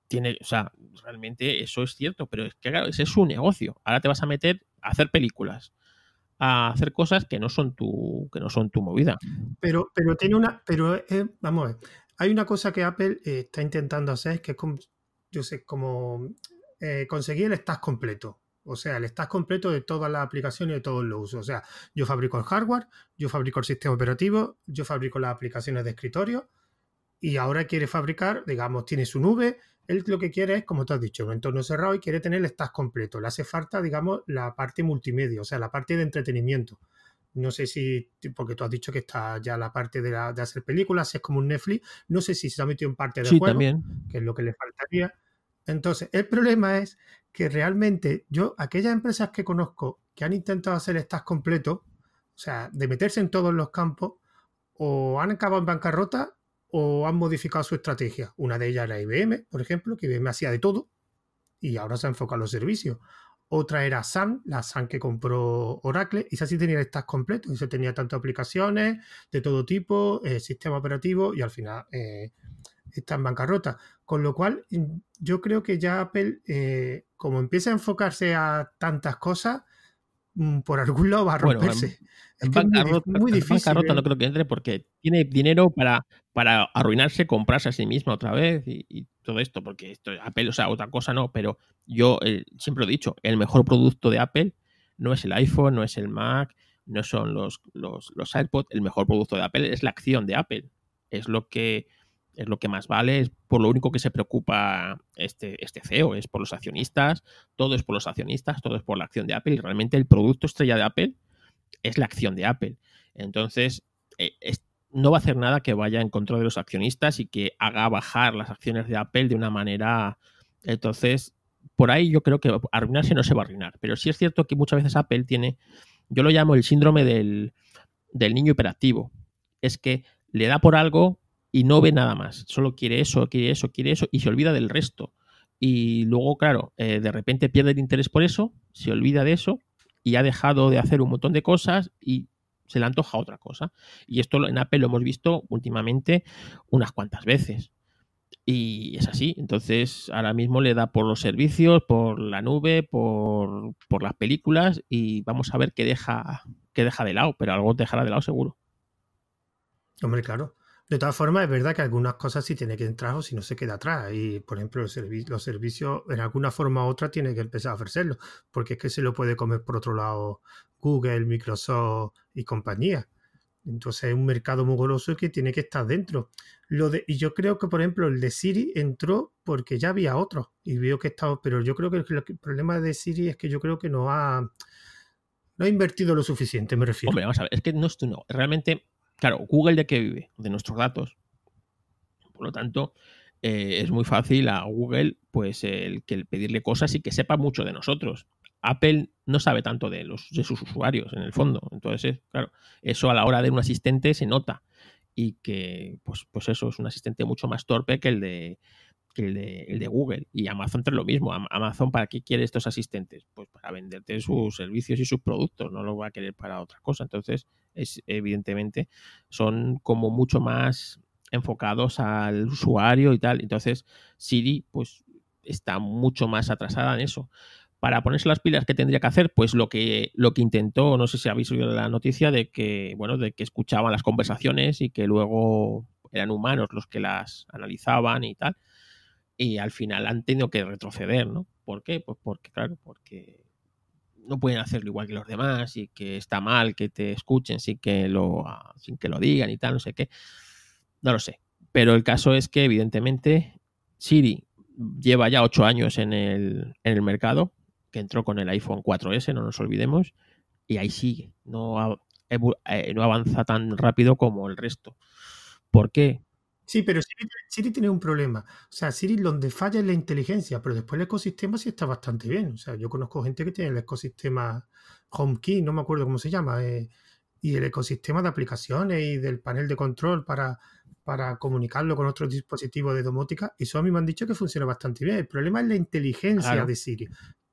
tiene, o sea, realmente eso es cierto, pero es que claro, ese es su negocio. Ahora te vas a meter a hacer películas, a hacer cosas que no son tu, que no son tu movida. Pero, pero tiene una, pero eh, vamos a ver, hay una cosa que Apple eh, está intentando hacer, que es como, yo sé, como eh, conseguir el stack completo. O sea, el stack completo de todas las aplicaciones y de todos los usos. O sea, yo fabrico el hardware, yo fabrico el sistema operativo, yo fabrico las aplicaciones de escritorio y ahora quiere fabricar, digamos, tiene su nube. Él lo que quiere es, como tú has dicho, un entorno cerrado y quiere tener el stack completo. Le hace falta, digamos, la parte multimedia, o sea, la parte de entretenimiento. No sé si, porque tú has dicho que está ya la parte de, la, de hacer películas, es como un Netflix. No sé si se ha metido en parte de Sí, juego, también. que es lo que le faltaría. Entonces, el problema es que realmente yo, aquellas empresas que conozco que han intentado hacer stack completo, o sea, de meterse en todos los campos, o han acabado en bancarrota o han modificado su estrategia. Una de ellas era IBM, por ejemplo, que IBM hacía de todo y ahora se enfoca en los servicios. Otra era Sun, la Sun que compró Oracle, y esa sí tenía el stack completo, y se tenía tanto aplicaciones de todo tipo, eh, sistema operativo, y al final eh, está en bancarrota. Con lo cual, yo creo que ya Apple, eh, como empieza a enfocarse a tantas cosas, por algún lado va a romperse. Bueno, es en que es muy, bancarrota, difícil. bancarrota ¿eh? no creo que entre porque tiene dinero para, para arruinarse, comprarse a sí misma otra vez y, y todo esto, porque esto Apple, o sea, otra cosa no, pero yo eh, siempre lo he dicho, el mejor producto de Apple no es el iPhone, no es el Mac, no son los, los, los AirPods, el mejor producto de Apple es la acción de Apple, es lo que es lo que más vale, es por lo único que se preocupa este, este CEO, es por los accionistas, todo es por los accionistas, todo es por la acción de Apple, y realmente el producto estrella de Apple es la acción de Apple. Entonces, eh, es, no va a hacer nada que vaya en contra de los accionistas y que haga bajar las acciones de Apple de una manera. Entonces, por ahí yo creo que arruinarse no se va a arruinar. Pero sí es cierto que muchas veces Apple tiene, yo lo llamo el síndrome del, del niño hiperactivo. Es que le da por algo y no ve nada más. Solo quiere eso, quiere eso, quiere eso y se olvida del resto. Y luego, claro, eh, de repente pierde el interés por eso, se olvida de eso y ha dejado de hacer un montón de cosas y se le antoja otra cosa. Y esto en Apple lo hemos visto últimamente unas cuantas veces. Y es así. Entonces, ahora mismo le da por los servicios, por la nube, por, por las películas y vamos a ver qué deja, qué deja de lado, pero algo dejará de lado seguro. Hombre, claro. De todas formas, es verdad que algunas cosas sí tiene que entrar o si no se queda atrás. Y, por ejemplo, los, los servicios, en alguna forma u otra, tiene que empezar a ofrecerlo. Porque es que se lo puede comer por otro lado Google, Microsoft y compañía. Entonces es un mercado muy goloso que tiene que estar dentro. Lo de, y yo creo que, por ejemplo, el de Siri entró porque ya había otro. Y veo que estaba. Pero yo creo que el, problema de Siri es que yo creo que no ha. No ha invertido lo suficiente, me refiero. Hombre, vamos a ver, es que no es tú no. Realmente Claro, Google de qué vive? De nuestros datos. Por lo tanto, eh, es muy fácil a Google pues el que pedirle cosas y que sepa mucho de nosotros. Apple no sabe tanto de, los, de sus usuarios en el fondo. Entonces, claro, eso a la hora de un asistente se nota. Y que, pues, pues eso, es un asistente mucho más torpe que el de, el de, el de, Google. Y Amazon es lo mismo. Amazon, ¿para qué quiere estos asistentes? Pues para venderte sus servicios y sus productos. No lo va a querer para otra cosa. Entonces, es evidentemente, son como mucho más enfocados al usuario y tal. Entonces, Siri, pues, está mucho más atrasada en eso. Para ponerse las pilas que tendría que hacer, pues lo que, lo que intentó, no sé si habéis oído la noticia de que, bueno, de que escuchaban las conversaciones y que luego eran humanos los que las analizaban y tal. Y al final han tenido que retroceder, ¿no? ¿Por qué? Pues porque, claro, porque no pueden hacerlo igual que los demás y que está mal que te escuchen sin que lo, ah, sin que lo digan y tal, no sé qué. No lo sé. Pero el caso es que, evidentemente, Siri lleva ya ocho años en el, en el mercado, que entró con el iPhone 4S, no nos olvidemos, y ahí sigue. No, eh, no avanza tan rápido como el resto. ¿Por qué? Sí, pero Siri, tiene un problema. O sea, Siri donde falla es la inteligencia, pero después el ecosistema sí está bastante bien. O sea, yo conozco gente que tiene el ecosistema HomeKey, no me acuerdo cómo se llama, eh, y el ecosistema de aplicaciones y del panel de control para, para comunicarlo con otros dispositivos de domótica. Y eso a mí me han dicho que funciona bastante bien. El problema es la inteligencia de Siri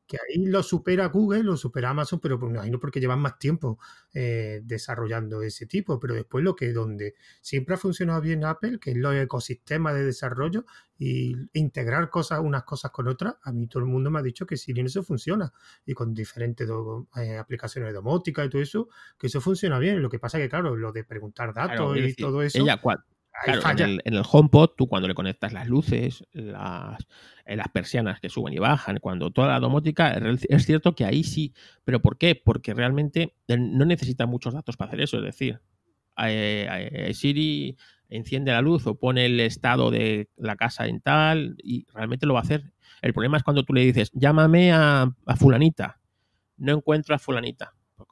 que ahí lo supera Google, lo supera Amazon, pero pues, me imagino porque llevan más tiempo eh, desarrollando ese tipo. Pero después lo que donde siempre ha funcionado bien Apple, que es los ecosistemas de desarrollo y integrar cosas, unas cosas con otras, a mí todo el mundo me ha dicho que Siri eso funciona. Y con diferentes eh, aplicaciones de domótica y todo eso, que eso funciona bien. Lo que pasa es que, claro, lo de preguntar datos y todo eso. Ella, en, el, en, el, HomePod, tú cuando le conectas las luces, las, eh, las persianas que suben y bajan, cuando toda la domótica, es cierto que ahí sí. ¿Pero por qué? Porque realmente no necesita muchos datos para hacer eso. Es decir, eh, Siri enciende la luz o pone el estado de la casa en tal y realmente lo va a hacer. El problema es cuando tú le dices, llámame a, fulanita. No encuentro a fulanita. Pues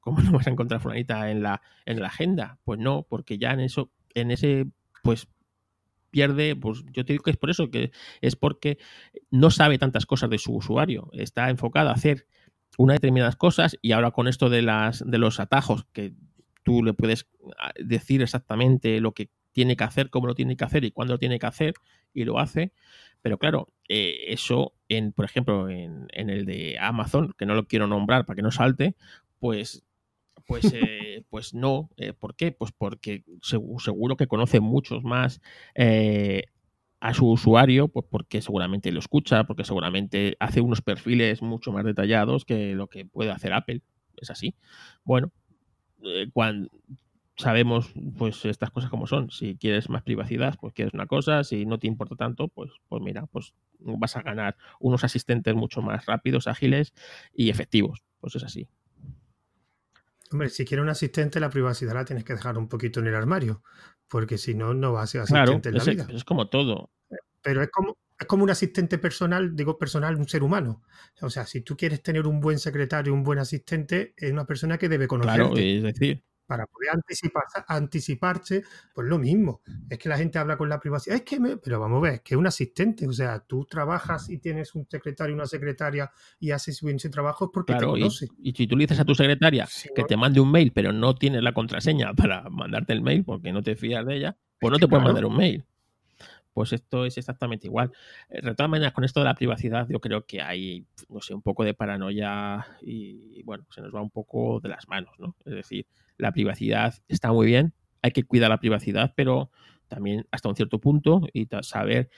¿Cómo no vas a encontrar a fulanita en la, en la agenda? Pues no, porque ya en eso en ese, pues pierde, pues yo te digo que es por eso, que es porque no sabe tantas cosas de su usuario, está enfocado a hacer unas determinadas cosas y ahora con esto de, las, de los atajos, que tú le puedes ah, decir exactamente lo que tiene que hacer, cómo lo tiene que hacer y cuándo lo tiene que hacer y lo hace, pero claro, eh, eso, en, por ejemplo, en, en el de Amazon, que no lo quiero nombrar para que no salte, pues pues, eh, pues no. Eh, ¿Por qué? Pues porque seguro que conoce muchos más eh, a su usuario, pues porque seguramente lo escucha, porque seguramente hace unos perfiles mucho más detallados que lo que puede hacer Apple. Es así. Bueno, cuando sabemos pues estas cosas como son. Si quieres más privacidad, pues quieres una cosa. Si no te importa tanto, pues, pues mira, pues vas a ganar unos asistentes mucho más rápidos, ágiles y efectivos. Pues es así. Hombre, si quieres un asistente, la privacidad la tienes que dejar un poquito en el armario, porque si no, no va a ser asistente en la vida. Es como todo. Pero es como, es como un asistente personal, digo personal, un ser humano. O sea, si tú quieres tener un buen secretario, un buen asistente, es una persona que debe conocerte. Claro, es decir, para poder anticiparse, pues lo mismo. Es que la gente habla con la privacidad. Es que me, pero vamos a ver, es que es un asistente. O sea, tú trabajas y tienes un secretario, una secretaria y haces bien ese trabajo es porque te conoce. Y, si tú le dices a tu secretaria que te mande un mail, pero no tienes la contraseña para mandarte el mail porque no te fías de ella, pues no te puede mandar un mail. Pues esto es exactamente igual. Eh, de todas maneras, con esto de la privacidad, yo creo que hay, no sé, un poco de paranoia y, bueno, se nos va un poco de las manos, ¿no? Es decir, la privacidad está muy bien, hay que cuidar la privacidad, pero también hasta un cierto punto y saber,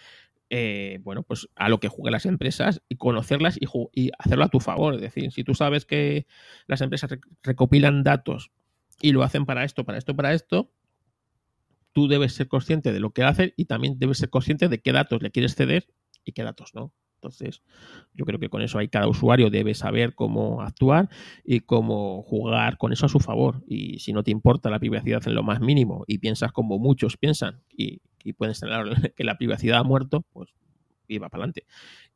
eh, bueno, pues a lo que juegan las empresas y conocerlas y, y, hacerlo a tu favor. Es decir, si tú sabes que las empresas recopilan datos y lo hacen para esto, para esto, para esto, tú debes ser consciente de lo que hace y también debes ser consciente de qué datos le quieres ceder y qué datos no. Entonces, yo creo que con eso hay cada usuario debe saber cómo actuar y cómo jugar con eso a su favor. Y si no te importa la privacidad en lo más mínimo y piensas como muchos piensan y, y pueden señalar que la privacidad ha muerto, pues iba para adelante.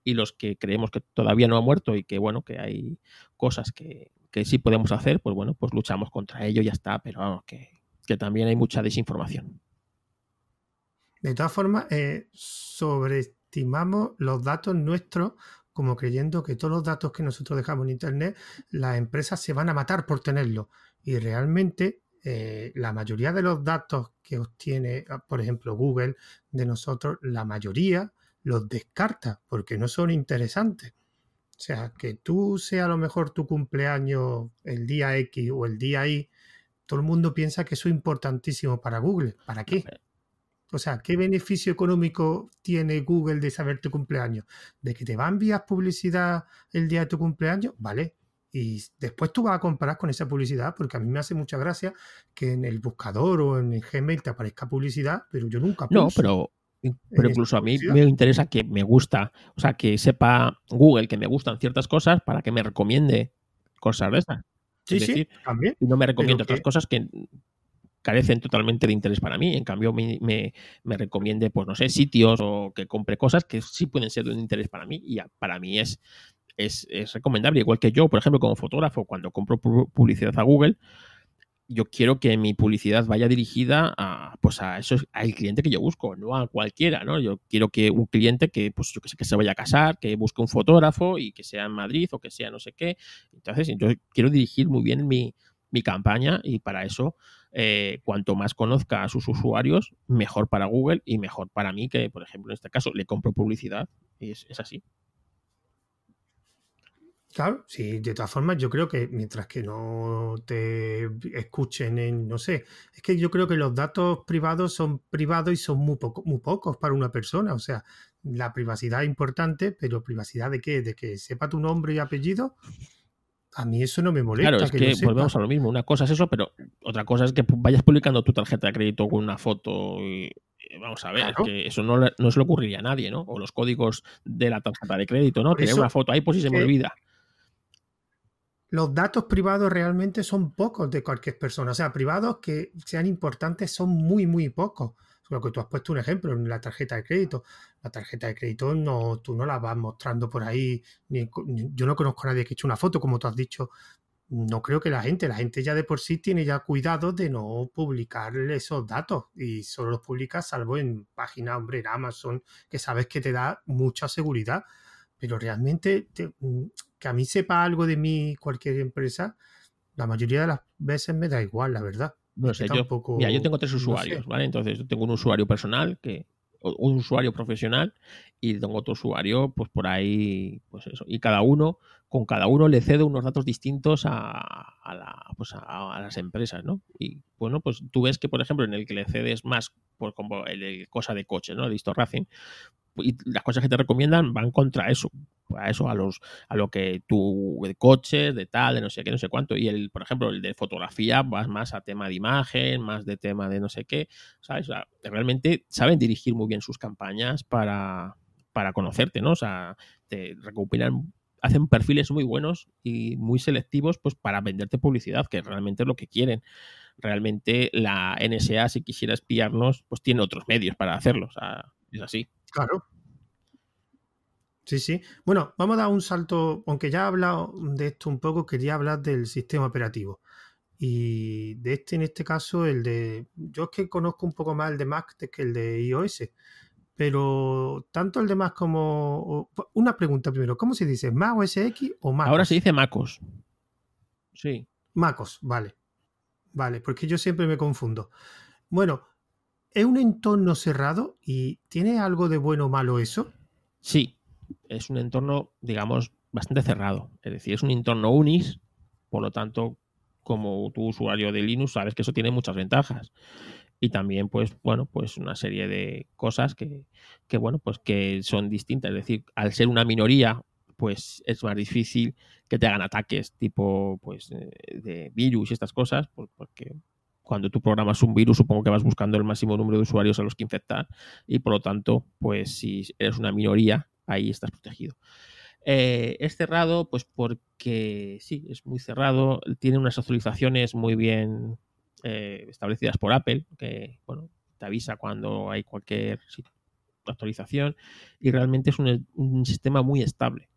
Y los que creemos que todavía no ha muerto y que bueno, que hay cosas que, que sí podemos hacer, pues bueno, pues luchamos contra ello y ya está, pero vamos, que, que también hay mucha desinformación. De todas formas, eh, sobreestimamos los datos nuestros como creyendo que todos los datos que nosotros dejamos en Internet, las empresas se van a matar por tenerlos. Y realmente eh, la mayoría de los datos que obtiene, ah, por ejemplo, Google de nosotros, la mayoría los descarta porque no son interesantes. O sea, que tú sea a lo mejor tu cumpleaños el día X o el día Y, todo el mundo piensa que eso es importantísimo para Google. ¿Para qué? O sea, ¿qué beneficio económico tiene Google de saber tu cumpleaños? ¿De que te va a enviar publicidad el día de tu cumpleaños? Vale. Y después tú vas a comparar con esa publicidad, porque a mí me hace mucha gracia que en el buscador o en el Gmail te aparezca publicidad, pero yo nunca No, pero, pero incluso a mí me interesa que me gusta, o sea, que sepa Google que me gustan ciertas cosas para que me recomiende cosas de esas. Sí, sí, también. Y no me recomiendo otras cosas que carecen totalmente de interés para mí. En cambio, me, me, recomiende, pues no sé, sitios o que compre cosas que sí pueden ser de un interés para mí y para mí es, es, recomendable. Igual que yo, por ejemplo, como fotógrafo, cuando compro publicidad a Google, yo quiero que mi publicidad vaya dirigida a, pues a eso, al cliente que yo busco, no a cualquiera, ¿no? Yo quiero que un cliente que, pues yo que sé, que se vaya a casar, que busque un fotógrafo y que sea en Madrid o que sea no sé qué. Entonces, yo quiero dirigir muy bien mi, mi campaña y para eso eh, cuanto más conozca a sus usuarios, mejor para Google y mejor para mí, que por ejemplo en este caso le compro publicidad y es, así. Claro, sí, de todas formas yo creo que mientras que no te escuchen en, no sé, es que yo creo que los datos privados son privados y son muy, poco, muy pocos para una persona, o sea, la privacidad es importante, pero privacidad de qué, de que sepa tu nombre y apellido, a mí eso no me molesta. Claro, es que, volvemos a lo mismo. Una cosa es eso, pero otra cosa es que vayas publicando tu tarjeta de crédito con una foto y, vamos a ver, que eso no, no, se le ocurriría a nadie, ¿no? O los códigos de la tarjeta de crédito, ¿no? Tener una foto ahí por si se me olvida. Los datos privados realmente son pocos de cualquier persona. O sea, privados que sean importantes son muy, muy pocos lo que tú has puesto un ejemplo en la tarjeta de crédito. La tarjeta de crédito no, tú no la vas mostrando por ahí. Ni, yo no conozco a nadie que eche una foto, como tú has dicho. No creo que la gente, la gente ya de por sí tiene ya cuidado de no publicar esos datos y solo los publica salvo en páginas, hombre, en Amazon, que sabes que te da mucha seguridad. Pero realmente que a mí sepa algo de mí cualquier empresa, la mayoría de las veces me da igual, la verdad. No sé, yo, yo tengo tres usuarios, ¿vale? Entonces, yo tengo un usuario personal, que un usuario profesional y tengo otro usuario, pues por ahí, pues eso. Y cada uno, con cada uno le cedo unos datos distintos a, pues a, las empresas, ¿no? Y bueno, pues tú ves que, por ejemplo, en el que le cedes más, por como el, cosa de coche, ¿no? El Racing, y las cosas que te recomiendan van contra eso, a eso, a los, a lo que tú, de coches, de tal, de no sé qué, no sé cuánto. Y el, por ejemplo, el de fotografía, vas más a tema de imagen, más de tema de no sé qué, ¿sabes? realmente saben dirigir muy bien sus campañas para, para conocerte, ¿no? O sea, te recopilan, hacen perfiles muy buenos y muy selectivos, pues para venderte publicidad, que realmente es lo que quieren. Realmente la NSA, si quisiera espiarnos, pues tiene otros medios para hacerlo. O sea, es así. Claro. Sí, sí. Bueno, vamos a dar un salto, aunque ya he hablado de esto un poco, quería hablar del sistema operativo. Y de este, en este caso, el de. Yo es que conozco un poco más el de Mac que el de iOS. Pero tanto el de Mac como. Una pregunta primero: ¿cómo se dice? ¿Mac OS X o Mac? Ahora se dice MacOS. Sí. MacOS, vale. Vale, porque yo siempre me confundo. Bueno, ¿Es un entorno cerrado y tiene algo de bueno o malo eso? Sí, es un entorno, digamos, bastante cerrado. Es decir, es un entorno Unix, por lo tanto, como tu usuario de Linux, sabes que eso tiene muchas ventajas. Y también, pues, bueno, pues una serie de cosas que, que, bueno, pues que son distintas. Es decir, al ser una minoría, pues es más difícil que te hagan ataques tipo, pues, eh, de virus y estas cosas, porque cuando tú programas un virus, supongo que vas buscando el máximo número de usuarios a los que infectar y por lo tanto, pues si eres una minoría, ahí estás protegido. Eh, es cerrado, pues porque sí, es muy cerrado, tiene unas actualizaciones muy bien eh, establecidas por Apple, que bueno, te avisa cuando hay cualquier actualización y realmente es un, un sistema muy estable.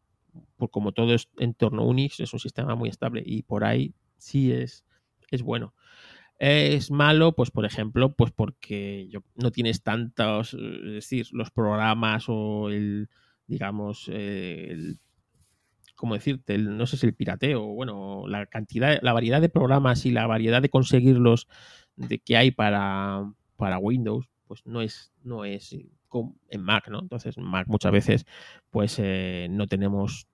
Por como todo es en torno a Unix, es un sistema muy estable y por ahí sí es, es bueno. Es malo, pues por ejemplo, pues porque no tienes tantos, es decir, los programas o el, digamos, el, ¿cómo decirte? no sé si el pirateo, bueno, la cantidad, la variedad de programas y la variedad de conseguirlos de que hay para, para Windows, pues no es, no es en Mac, ¿no? Entonces, en Mac muchas veces, pues eh, no tenemos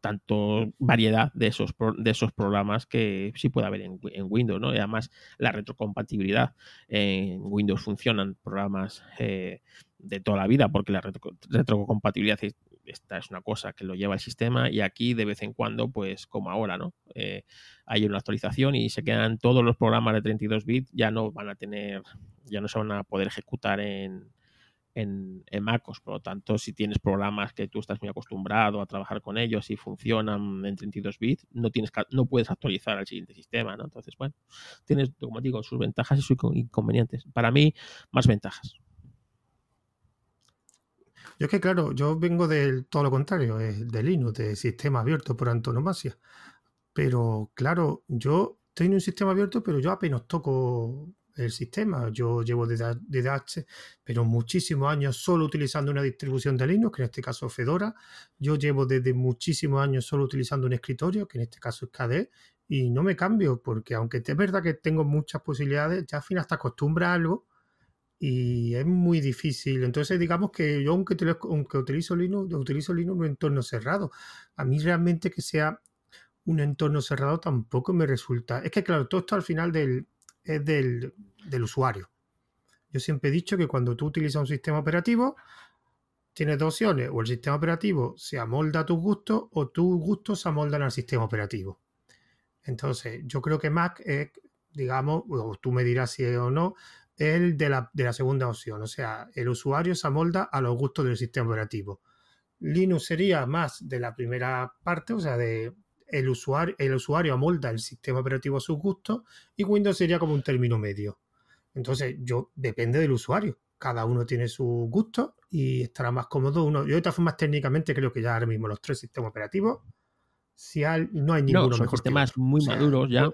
tanto variedad de esos, de esos programas que sí puede haber en, Windows, ¿no? Y además la retrocompatibilidad. En Windows funcionan programas eh, de toda la vida porque la retrocompatibilidad esta es una cosa que lo lleva el sistema y aquí de vez en cuando, pues como ahora, ¿no? Eh, hay una actualización y se quedan todos los programas de 32 bits, ya no van a tener, ya no se van a poder ejecutar en, en, MacOS. Por lo tanto, si tienes programas que tú estás muy acostumbrado a trabajar con ellos y funcionan en 32 bits, no, tienes, no puedes actualizar al siguiente sistema. ¿no? Entonces, bueno, tienes, como digo, sus ventajas y sus inconvenientes. Para mí, más ventajas. Yo es que, claro, yo vengo del todo lo contrario, de Linux, de sistema abierto por antonomasia. Pero, claro, yo estoy en un sistema abierto, pero yo apenas toco el sistema. Yo llevo desde, desde pero muchísimos años solo utilizando una distribución de Linux, que en este caso es Fedora. Yo llevo desde muchísimos años solo utilizando un escritorio, que en este caso es KDE, y no me cambio, porque aunque es verdad que tengo muchas posibilidades, ya al final te acostumbras a algo y es muy difícil. Entonces, digamos que yo, aunque, aunque utilizo Linux, utilizo Linux en un entorno cerrado. A mí realmente que sea un entorno cerrado tampoco me resulta. Es que, claro, todo esto al final del, es del, usuario. Yo siempre he dicho que cuando tú utilizas un sistema operativo, tienes dos opciones, o el sistema operativo se amolda a tus gustos o tus gustos se amoldan al sistema operativo. Entonces, yo creo que Mac es, digamos, o tú me dirás si es o no, el de la, de la segunda opción. O sea, el usuario se amolda a los gustos del sistema operativo. Linux sería más de la primera parte, o sea, de el usuario, el usuario amolda el sistema operativo a sus gustos y Windows sería como un término medio. Entonces, yo depende del usuario. Cada uno tiene su gusto y estará más cómodo uno. Yo de todas formas, técnicamente creo que ya ahora mismo los tres sistemas operativos, si no hay ninguno no, son sistemas muy maduros ya.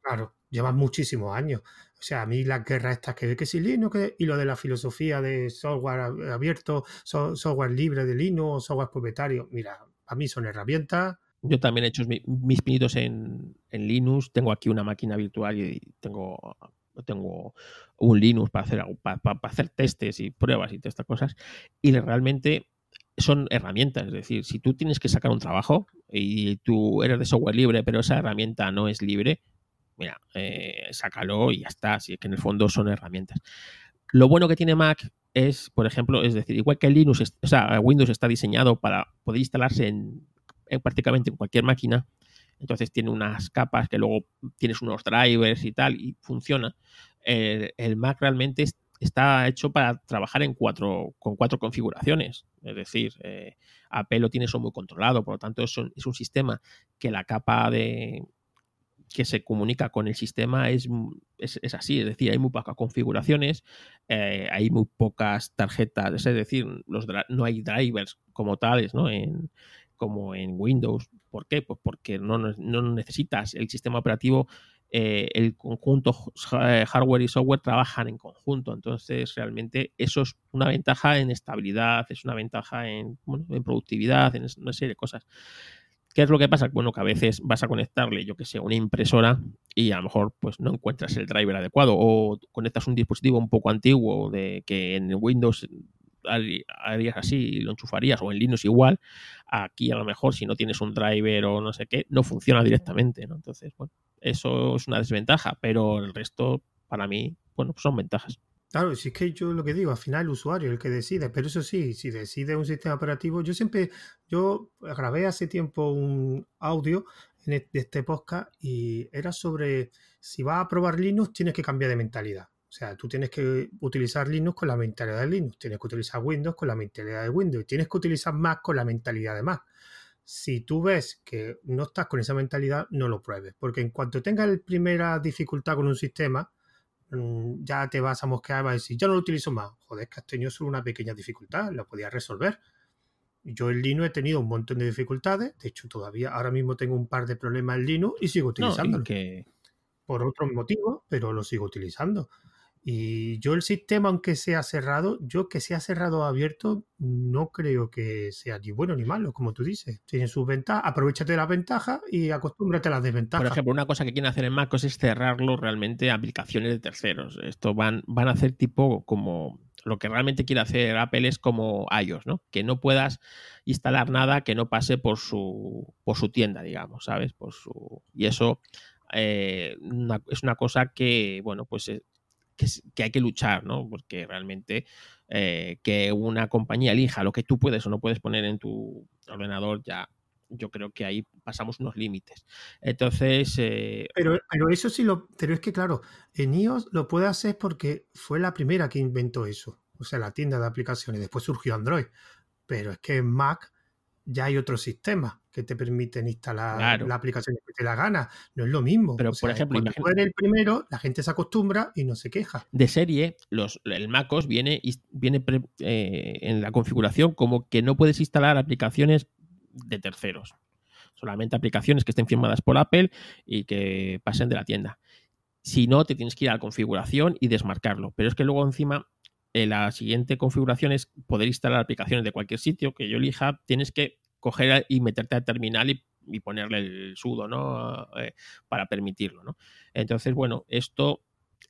claro, llevan muchísimos años. O sea, a mí las guerras estas que ve que si Linux y lo de la filosofía de software abierto, software libre de Linux, software propietario, mira, a mí son herramientas. Yo también he hecho mis pinitos en, Linux. Tengo aquí una máquina virtual y tengo, tengo un Linux para hacer, para, hacer testes y pruebas y todas estas cosas. Y realmente son herramientas. Es decir, si tú tienes que sacar un trabajo y tú eres de software libre, pero esa herramienta no es libre, mira, eh, sácalo y ya está. Así que en el fondo son herramientas. Lo bueno que tiene Mac es, por ejemplo, es decir, igual que Linux, o sea, Windows está diseñado para poder instalarse en, prácticamente en cualquier máquina, entonces tiene unas capas que luego tienes unos drivers y tal, y funciona. El, Mac realmente está hecho para trabajar en cuatro, con cuatro configuraciones. Es decir, eh, Apple lo tiene eso muy controlado, por lo tanto es un sistema que la capa de, que se comunica con el sistema es, es, así, es decir, hay muy pocas configuraciones, eh, hay muy pocas tarjetas, es decir, los, no hay drivers como tales, ¿no? En, como en Windows. ¿Por qué? Pues porque no, no necesitas el sistema operativo, eh, el conjunto eh, hardware y software trabajan en conjunto. Entonces, realmente eso es una ventaja en estabilidad, es una ventaja en, en productividad, en una serie de cosas. ¿Qué es lo que pasa? Bueno, que a veces vas a conectarle, yo que sé, una impresora y a lo mejor pues no encuentras el driver adecuado o conectas un dispositivo un poco antiguo de que en Windows harías así y lo enchufarías o en Linux igual, aquí a lo mejor si no tienes un driver o no sé qué, no funciona directamente. Entonces, bueno, eso es una desventaja, pero el resto para mí, bueno, son ventajas. Claro, si es que yo lo que digo, al final el usuario el que decide, pero eso sí, si decide un sistema operativo, yo siempre, yo grabé hace tiempo un audio en e, este podcast y era sobre si vas a probar Linux tienes que cambiar de mentalidad. O sea, tú tienes que utilizar Linux con la mentalidad de Linux, tienes que utilizar Windows con la mentalidad de Windows tienes que utilizar Mac con la mentalidad de Mac. Si tú ves que no estás con esa mentalidad, no lo pruebes, porque en cuanto tengas la primera dificultad con un sistema, ya te vas a mosquear y vas a decir, yo no lo utilizo más. Joder, que has tenido solo una pequeña dificultad, lo podías resolver. Yo en Linux he tenido un montón de dificultades, de hecho todavía ahora mismo tengo un par de problemas en Linux y sigo utilizándolo. Por otros motivos, pero lo sigo utilizando. Y yo el sistema, aunque sea cerrado, yo que sea cerrado o abierto, no creo que sea ni bueno ni malo, como tú dices. Tiene sus ventajas, aprovechate de las ventajas y acostúmbrate a las desventajas. Por ejemplo, una cosa que quieren hacer en MacOS es cerrarlo realmente a aplicaciones de terceros. Esto van, van a hacer tipo como lo que realmente quiere hacer Apple es como iOS, ¿no? Que no puedas instalar nada que no pase por su, por su tienda, digamos, ¿sabes? Por su, y eso eh, es una cosa que, bueno, pues eh, que, hay que luchar, ¿no? Porque realmente eh, que una compañía elija lo que tú puedes o no puedes poner en tu ordenador ya yo creo que ahí pasamos unos límites. Entonces. Eh, pero, pero eso sí lo. Pero es que, claro, en iOS lo puede hacer porque fue la primera que inventó eso. O sea, la tienda de aplicaciones. Después surgió Android. Pero es que en Mac ya hay otro sistema que te permiten instalar la aplicación que te la gana. No es lo mismo. Pero, por ejemplo, cuando eres el primero, la gente se acostumbra y no se queja. De serie, los, el MacOS viene, viene eh, en la configuración como que no puedes instalar aplicaciones de terceros. Solamente aplicaciones que estén firmadas por Apple y que pasen de la tienda. Si no, te tienes que ir a la configuración y desmarcarlo. Pero es que luego encima eh, la siguiente configuración es poder instalar aplicaciones de cualquier sitio que yo elija. Tienes que coger y meterte al terminal y, ponerle el sudo, ¿no? Eh, para permitirlo, ¿no? Entonces, bueno, esto,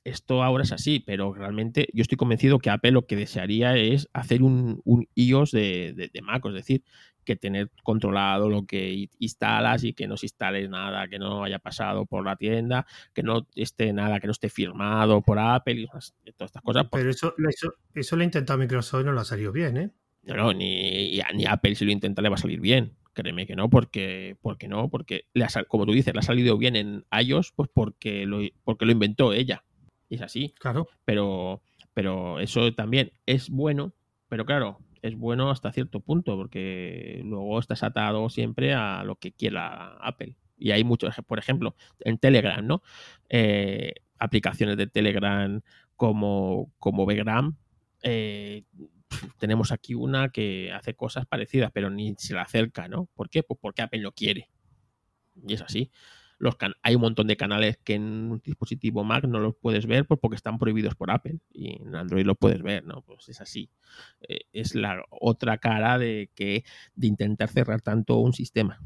esto ahora es así, pero realmente yo estoy convencido que Apple lo que desearía es hacer un, iOS de, de, Mac, es decir, que tener controlado lo que instalas y que no se instale nada que no haya pasado por la tienda, que no esté nada que no esté firmado por Apple y todas estas cosas. Pero eso, eso, eso lo ha intentado Microsoft y no lo ha salido bien, ¿eh? No, ni, ni Apple si lo intenta le va a salir bien. Créeme que no, porque, porque no, porque le como tú dices, le ha salido bien en iOS, pues porque lo, porque lo inventó ella. es así. Claro. Pero, pero eso también es bueno, pero claro, es bueno hasta cierto punto, porque luego estás atado siempre a lo que quiera Apple. Y hay muchos, por ejemplo, en Telegram, ¿no? Eh, aplicaciones de Telegram como, como Begram, eh, tenemos aquí una que hace cosas parecidas, pero ni se la acerca, ¿no? ¿Por qué? Pues porque Apple lo quiere. Y es así. Los hay un montón de canales que en un dispositivo Mac no los puedes ver pues porque están prohibidos por Apple y en Android lo puedes ver, ¿no? Pues es así. Eh, es la otra cara de que de intentar cerrar tanto un sistema.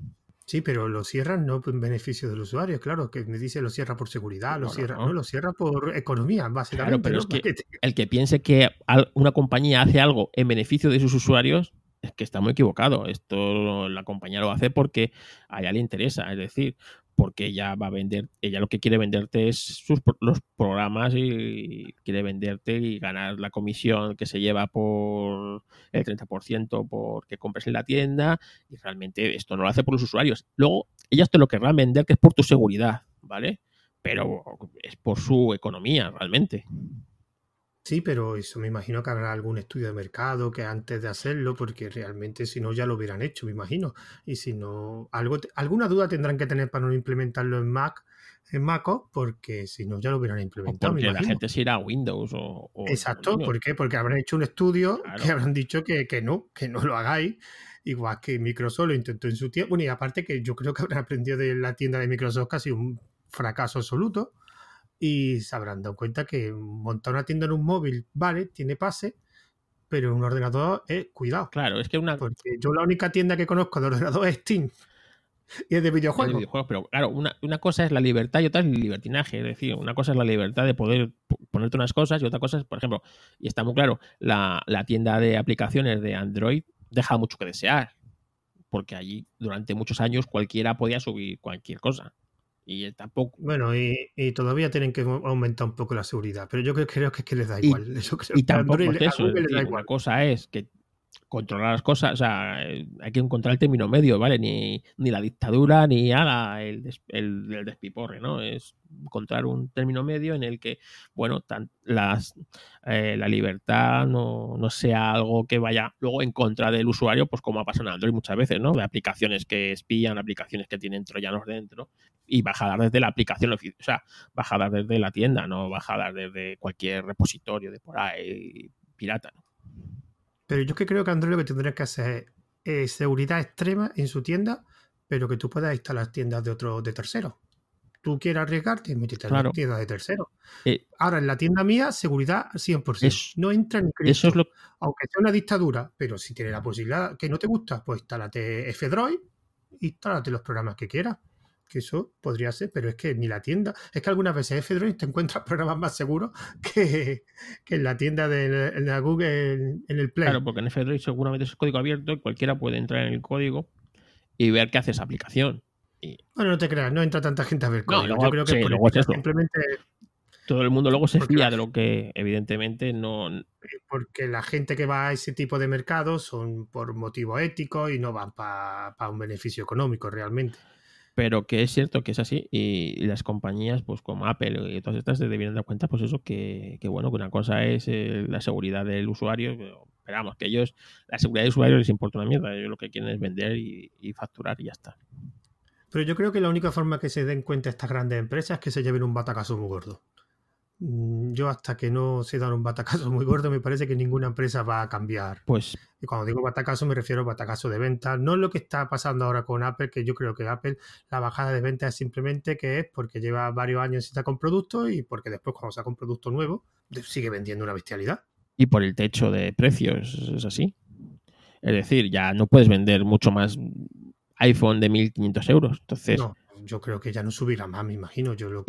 Sí, pero lo cierran no en beneficio del usuario, claro, que me dice lo cierra por seguridad, lo cierra, no. lo cierra por economía, básicamente. Claro, pero es que el que piense que una compañía hace algo en beneficio de sus usuarios es que está muy equivocado. Esto la compañía lo hace porque a ella le interesa, es decir, porque ella va a vender, ella lo que quiere venderte es sus, los programas y quiere venderte y ganar la comisión que se lleva por el 30% porque compres en la tienda y realmente esto no lo hace por los usuarios. Luego, ellas te lo querrán vender que es por tu seguridad, ¿vale? Pero es por su economía realmente. Sí, pero eso me imagino que habrá algún estudio de mercado que antes de hacerlo, porque realmente si no ya lo hubieran hecho, me imagino. Y si no, algo, alguna duda tendrán que tener para no implementarlo en Mac, en MacOS, porque si no ya lo hubieran implementado. porque la gente se irá a Windows o. Exacto, ¿por qué? Porque habrán hecho un estudio que habrán dicho que, que no, que no lo hagáis. Igual que Microsoft lo intentó en su tiempo. Bueno, y aparte que yo creo que habrán aprendido de la tienda de Microsoft casi un fracaso absoluto y se habrán dado cuenta que montar una tienda en un móvil, vale, tiene pase, pero en un ordenador es cuidado. Claro, es que una. Porque yo la única tienda que conozco de ordenador es Steam. y es de videojuegos. pero claro, una, cosa es la libertad y otra es el libertinaje. Es decir, una cosa es la libertad de poder ponerte unas cosas y otra cosa es, por ejemplo, y está muy claro, la, tienda de aplicaciones de Android deja mucho que desear. Porque allí durante muchos años cualquiera podía subir cualquier cosa. Y tampoco. Bueno, y, todavía tienen que aumentar un poco la seguridad, pero yo creo, creo que es que les da igual. Y, tampoco es eso. Una cosa es que controlar las cosas, o sea, hay que encontrar el término medio, ¿vale? Ni, ni la dictadura ni nada, el, el, despiporre, ¿no? Es encontrar un término medio en el que, bueno, las, eh, la libertad no, no, sea algo que vaya luego en contra del usuario, pues como ha pasado en Android muchas veces, ¿no? De aplicaciones que espían, aplicaciones que tienen troyanos dentro y bajadas desde la aplicación, o sea, bajadas desde la tienda, no bajadas desde cualquier repositorio de por ahí pirata, ¿no? Pero yo que creo que Android lo que tendría que hacer es seguridad extrema en su tienda, pero que tú puedas instalar tiendas de otro de terceros. Tú quieres arriesgarte, métete en la tienda de terceros. Eh, Ahora, en la tienda mía, seguridad 100%. no entra ni Eso es lo... Aunque sea una dictadura, pero si tienes la posibilidad que no te gusta, pues instálate F-Droid, instálate los programas que quieras que eso podría ser, pero es que ni la tienda. Es que algunas veces F-Droid te encuentras programas más seguros que, en la tienda de la Google en, el Play. Claro, porque en F-Droid seguramente es código abierto y cualquiera puede entrar en el código y ver qué hace esa aplicación. Bueno, no te creas, no entra tanta gente a ver código. Yo creo que simplemente. Todo el mundo luego se fía de lo que evidentemente no. Porque la gente que va a ese tipo de mercados son por motivos éticos y no van para un beneficio económico realmente pero que es cierto que es así y, las compañías pues como Apple y todas estas se debieran dar cuenta pues eso que, bueno que una cosa es eh, la seguridad del usuario pero vamos que ellos la seguridad del usuario les importa una mierda ellos lo que quieren es vender y, facturar y ya está. Pero yo creo que la única forma que se den cuenta estas grandes empresas es que se lleven un batacazo muy gordo yo hasta que no se dan un batacazo muy gordo, me parece que ninguna empresa va a cambiar. Pues. Y cuando digo batacazo, me refiero a batacazo de venta. No es lo que está pasando ahora con Apple, que yo creo que Apple, la bajada de venta es simplemente que es porque lleva varios años sin sacar un producto y porque después, cuando saca un producto nuevo, sigue vendiendo una bestialidad. Y por el techo de precios, es así. Es decir, ya no puedes vender mucho más iPhone de 1500 euros. Entonces yo creo que ya no subirá más, me imagino. Yo lo,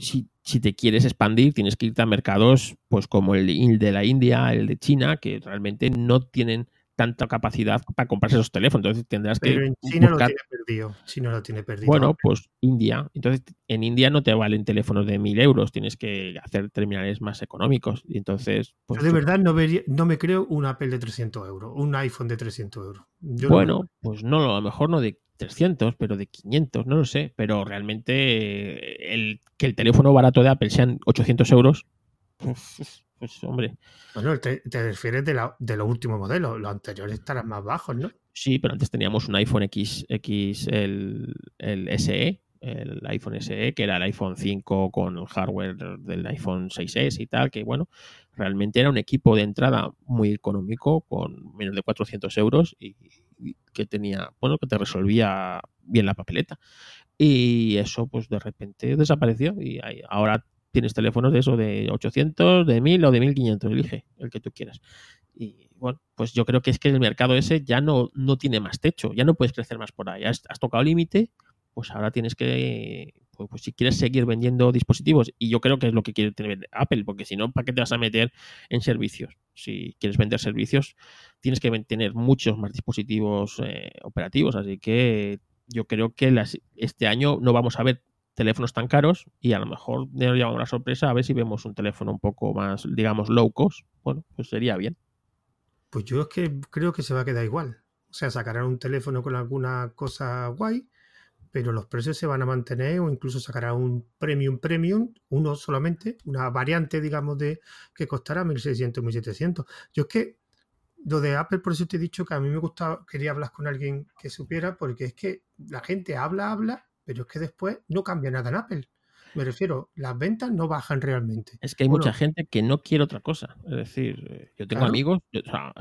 si, si, te quieres expandir, tienes que irte a mercados pues como el de la India, el de China, que realmente no tienen tanta capacidad para comprarse esos teléfonos. Entonces tendrás Pero en China lo tiene perdido. China lo tiene perdido. Bueno, pues India. Entonces, en India no te valen teléfonos de mil euros. Tienes que hacer terminales más económicos. Y entonces. Pues, Yo de verdad no, vería, no me creo un Apple de 300 euros, un iPhone de 300 euros. bueno, pues no, a lo mejor no de 300, pero de 500, no lo sé. Pero realmente eh, el, que el teléfono barato de Apple sean 800 euros, pues, pues hombre. Bueno, te, refieres de, la, de los últimos modelos, los anteriores estarán más bajos, ¿no? Sí, pero antes teníamos un iPhone X, X el, el SE, el iPhone SE, que era el iPhone 5 con el hardware del iPhone 6S y tal, que bueno, realmente era un equipo de entrada muy económico, con menos de 400 euros y, que tenía, bueno, que te resolvía bien la papeleta. Y eso, pues de repente desapareció y ahora tienes teléfonos de eso, de 800, de 1000 o de 1500, elige el que tú quieras. Y bueno, pues yo creo que es que el mercado ese ya no, no tiene más techo, ya no puedes crecer más por ahí. Has, has tocado límite, pues ahora tienes que, pues, pues, si quieres seguir vendiendo dispositivos, y yo creo que es lo que quiere tener Apple, porque si no, ¿para qué te vas a meter en servicios? Si quieres vender servicios, tienes que tener muchos más dispositivos eh, operativos, así que yo creo que este año no vamos a ver teléfonos tan caros y a lo mejor nos llevamos una sorpresa a ver si vemos un teléfono un poco más, digamos, low cost. Bueno, pues sería bien. Pues yo es que creo que se va a quedar igual. O sea, sacarán un teléfono con alguna cosa guay pero los precios se van a mantener o incluso sacará un premium premium, uno solamente, una variante, digamos, de que costará 1600, 1700. Yo es que lo de Apple, por eso te he dicho que a mí me gustaba, quería hablar con alguien que supiera, porque es que la gente habla, habla, pero es que después no cambia nada en Apple. Me refiero, las ventas no bajan realmente. Es que hay mucha gente que no quiere otra cosa. Es decir, eh, yo tengo amigos,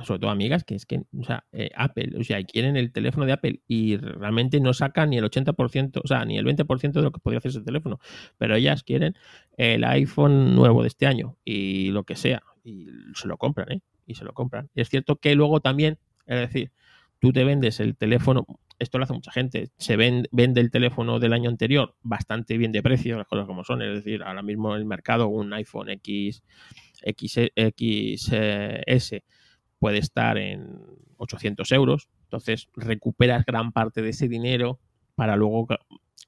sobre todo amigas, que es que, o sea, eh, Apple, o sea, quieren el teléfono de Apple y realmente no sacan ni el 80%, o sea, ni el 20% de lo que podría hacer ese teléfono. Pero ellas quieren el iPhone nuevo de este año y lo que sea. Y se lo compran, ¿eh? Y se lo compran. Y es cierto que luego también, es decir, tú te vendes el teléfono, esto lo hace mucha gente. Se vende el teléfono del año anterior bastante bien de precio, las cosas como son. Es decir, ahora mismo en el mercado un iPhone X, X, XS puede estar en 800 euros. Entonces recuperas gran parte de ese dinero para luego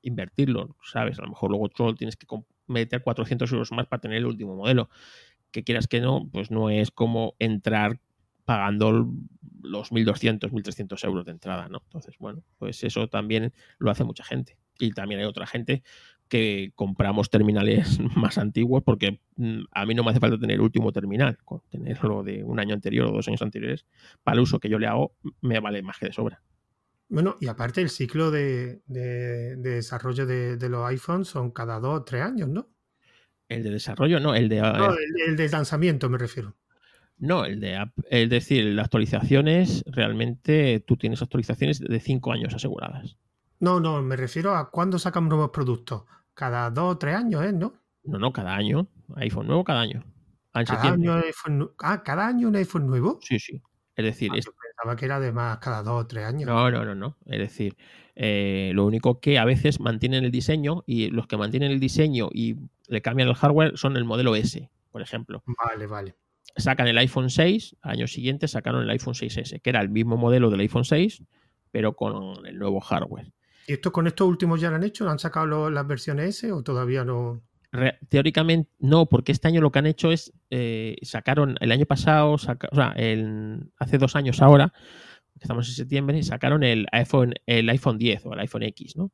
invertirlo, ¿sabes? A lo mejor luego solo tienes que meter 400 euros más para tener el último modelo. Que quieras que no, pues no es como entrar pagando los 1.200, 1.300 euros de entrada, ¿no? Entonces, bueno, pues eso también lo hace mucha gente. Y también hay otra gente que compramos terminales más antiguos porque mm, a mí no me hace falta tener el último terminal, tenerlo de un año anterior o dos años anteriores, para el uso que yo le hago me vale más que de sobra. Bueno, y aparte el ciclo de, desarrollo de, los iPhones son cada dos o tres años, ¿no? El de desarrollo, no, el de... No, el, de lanzamiento me refiero. No, el de es decir, las actualizaciones, realmente tú tienes actualizaciones de cinco años aseguradas. No, no, me refiero a cuándo sacan nuevos productos. Cada dos o tres años, ¿eh? ¿No? No, no, cada año. iPhone nuevo cada año. cada año iPhone, ah, cada año un iPhone nuevo. Sí, sí. Es decir, ah, pensaba que era además cada dos o tres años. No, no, no, no. Es decir, eh, lo único que a veces mantienen el diseño y los que mantienen el diseño y le cambian el hardware son el modelo S, por ejemplo. Vale, vale. Sacan el iPhone 6, al año siguiente sacaron el iPhone 6S, que era el mismo modelo del iPhone 6, pero con el nuevo hardware. ¿Y esto con estos últimos ya lo han hecho? ¿Han sacado las versiones S o todavía no? teóricamente no, porque este año lo que han hecho es eh, sacaron el año pasado, o sea, hace dos años ahora, estamos en septiembre, sacaron el iPhone, el iPhone 10 o el iPhone X, ¿no?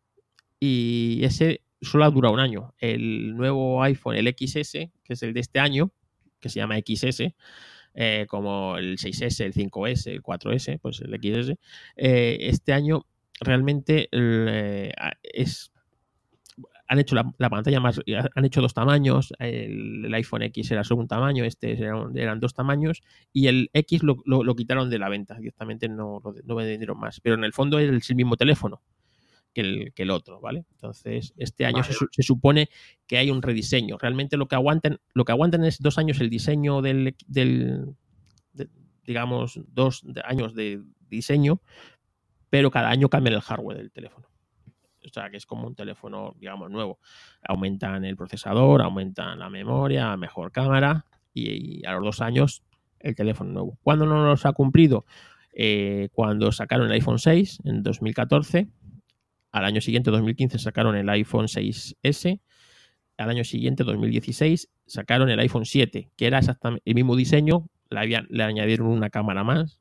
Y ese solo ha durado un año. El nuevo iPhone, el XS, que es el de este año, que se llama XS, eh, como el 6S, el 5S, el 4S, pues el XS, eh, este año realmente es han hecho la, pantalla más, han hecho dos tamaños, el, iPhone X era solo un tamaño, este eran, dos tamaños, y el X lo, quitaron de la venta, directamente no, no vendieron más, pero en el fondo es el, mismo teléfono que el, que el, otro, ¿vale? Entonces, este año se, supone que hay un rediseño, realmente lo que aguantan, lo que aguantan es dos años el diseño del, digamos, dos años de diseño, pero cada año cambian el hardware del teléfono o sea, que es como un teléfono, digamos, nuevo. Aumentan el procesador, aumentan la memoria, mejor cámara y, a los dos años el teléfono nuevo. ¿Cuándo no los ha cumplido? Eh, cuando sacaron el iPhone 6 en 2014, al año siguiente, 2015, sacaron el iPhone 6S, al año siguiente, 2016, sacaron el iPhone 7, que era exactamente el mismo diseño, le, le añadieron una cámara más,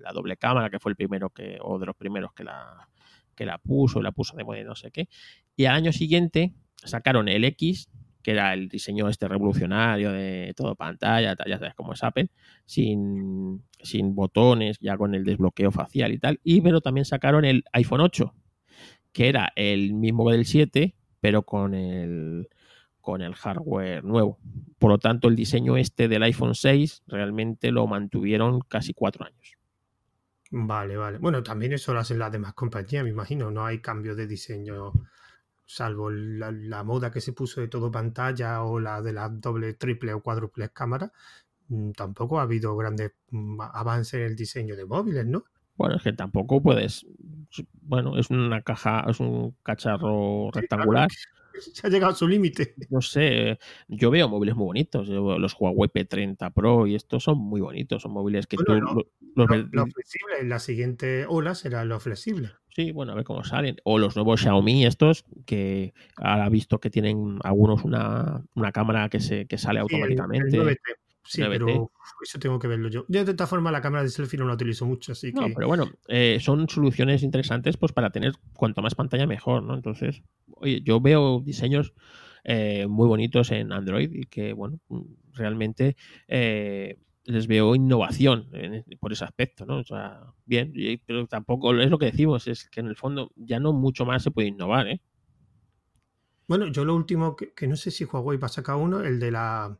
la doble cámara, que fue el primero que, o de los primeros que la, que la puso, la puso de moda no sé qué. Y al año siguiente sacaron el X, que era el diseño este revolucionario de todo pantalla, ya sabes cómo es Apple, sin, sin botones, ya con el desbloqueo facial y tal. Y pero también sacaron el iPhone 8, que era el mismo del 7, pero con el con el hardware nuevo. Por lo tanto, el diseño este del iPhone 6 realmente lo mantuvieron casi cuatro años. Vale, vale. Bueno, también eso lo hacen las demás compañías, me imagino. No hay cambio de diseño, salvo la, moda que se puso de todo pantalla o la de las doble, triple o cuádruple cámaras. Mm, tampoco ha habido grandes mm, avances en el diseño de móviles, ¿no? Bueno, es que tampoco puedes. Bueno, es una caja, es un cacharro rectangular. se ha llegado a su límite. No sé, yo veo móviles muy bonitos. Los Huawei P30 Pro y estos son muy bonitos. Son móviles que tú. Lo, lo, flexible, en la siguiente ola será lo flexible. Sí, bueno, a ver cómo salen. O los nuevos Xiaomi, estos, que ahora visto que tienen algunos una, una cámara que, se, que sale automáticamente. Sí, pero eso tengo que verlo yo. Yo de esta forma la cámara de selfie no la utilizo mucho, así que... No, pero bueno, eh, son soluciones interesantes pues para tener cuanto más pantalla mejor, ¿no? Entonces, oye, yo veo diseños eh, muy bonitos en Android y que, bueno, realmente eh, les veo innovación por ese aspecto, ¿no? O sea, bien, pero tampoco es lo que decimos, es que en el fondo ya no mucho más se puede innovar, ¿eh? Bueno, yo lo último que, que no sé si Huawei va a sacar uno, el de la